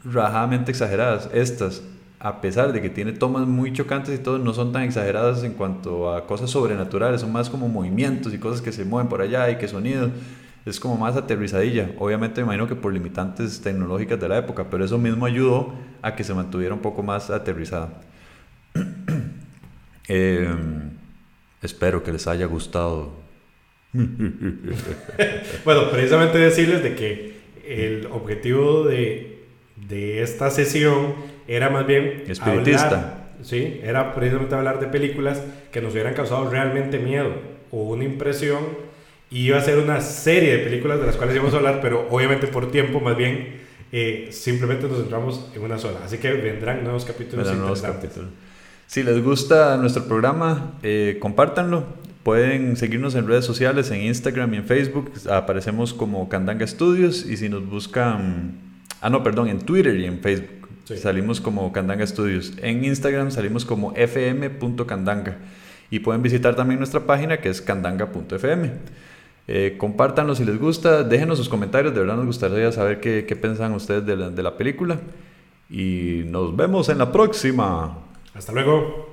rajadamente exageradas. Estas, a pesar de que tiene tomas muy chocantes y todo, no son tan exageradas en cuanto a cosas sobrenaturales, son más como movimientos y cosas que se mueven por allá y que sonidos. Es como más aterrizadilla. Obviamente me imagino que por limitantes tecnológicas de la época, pero eso mismo ayudó a que se mantuviera un poco más aterrizada. Eh, espero que les haya gustado. bueno, precisamente decirles de que el objetivo de, de esta sesión era más bien... Espiritista. sí, era precisamente hablar de películas que nos hubieran causado realmente miedo o una impresión. Y iba a ser una serie de películas de las cuales íbamos a hablar, pero obviamente por tiempo más bien eh, simplemente nos centramos en una sola. Así que vendrán nuevos capítulos. Vendrán nuevos capítulos. Si les gusta nuestro programa, eh, compártanlo. Pueden seguirnos en redes sociales, en Instagram y en Facebook. Aparecemos como Candanga Studios. Y si nos buscan. Ah, no, perdón, en Twitter y en Facebook. Salimos como Candanga Studios. En Instagram salimos como fm.candanga. Y pueden visitar también nuestra página que es candanga.fm. Eh, compártanlo si les gusta, déjenos sus comentarios, de verdad nos gustaría saber qué, qué piensan ustedes de la, de la película. Y nos vemos en la próxima. Hasta luego.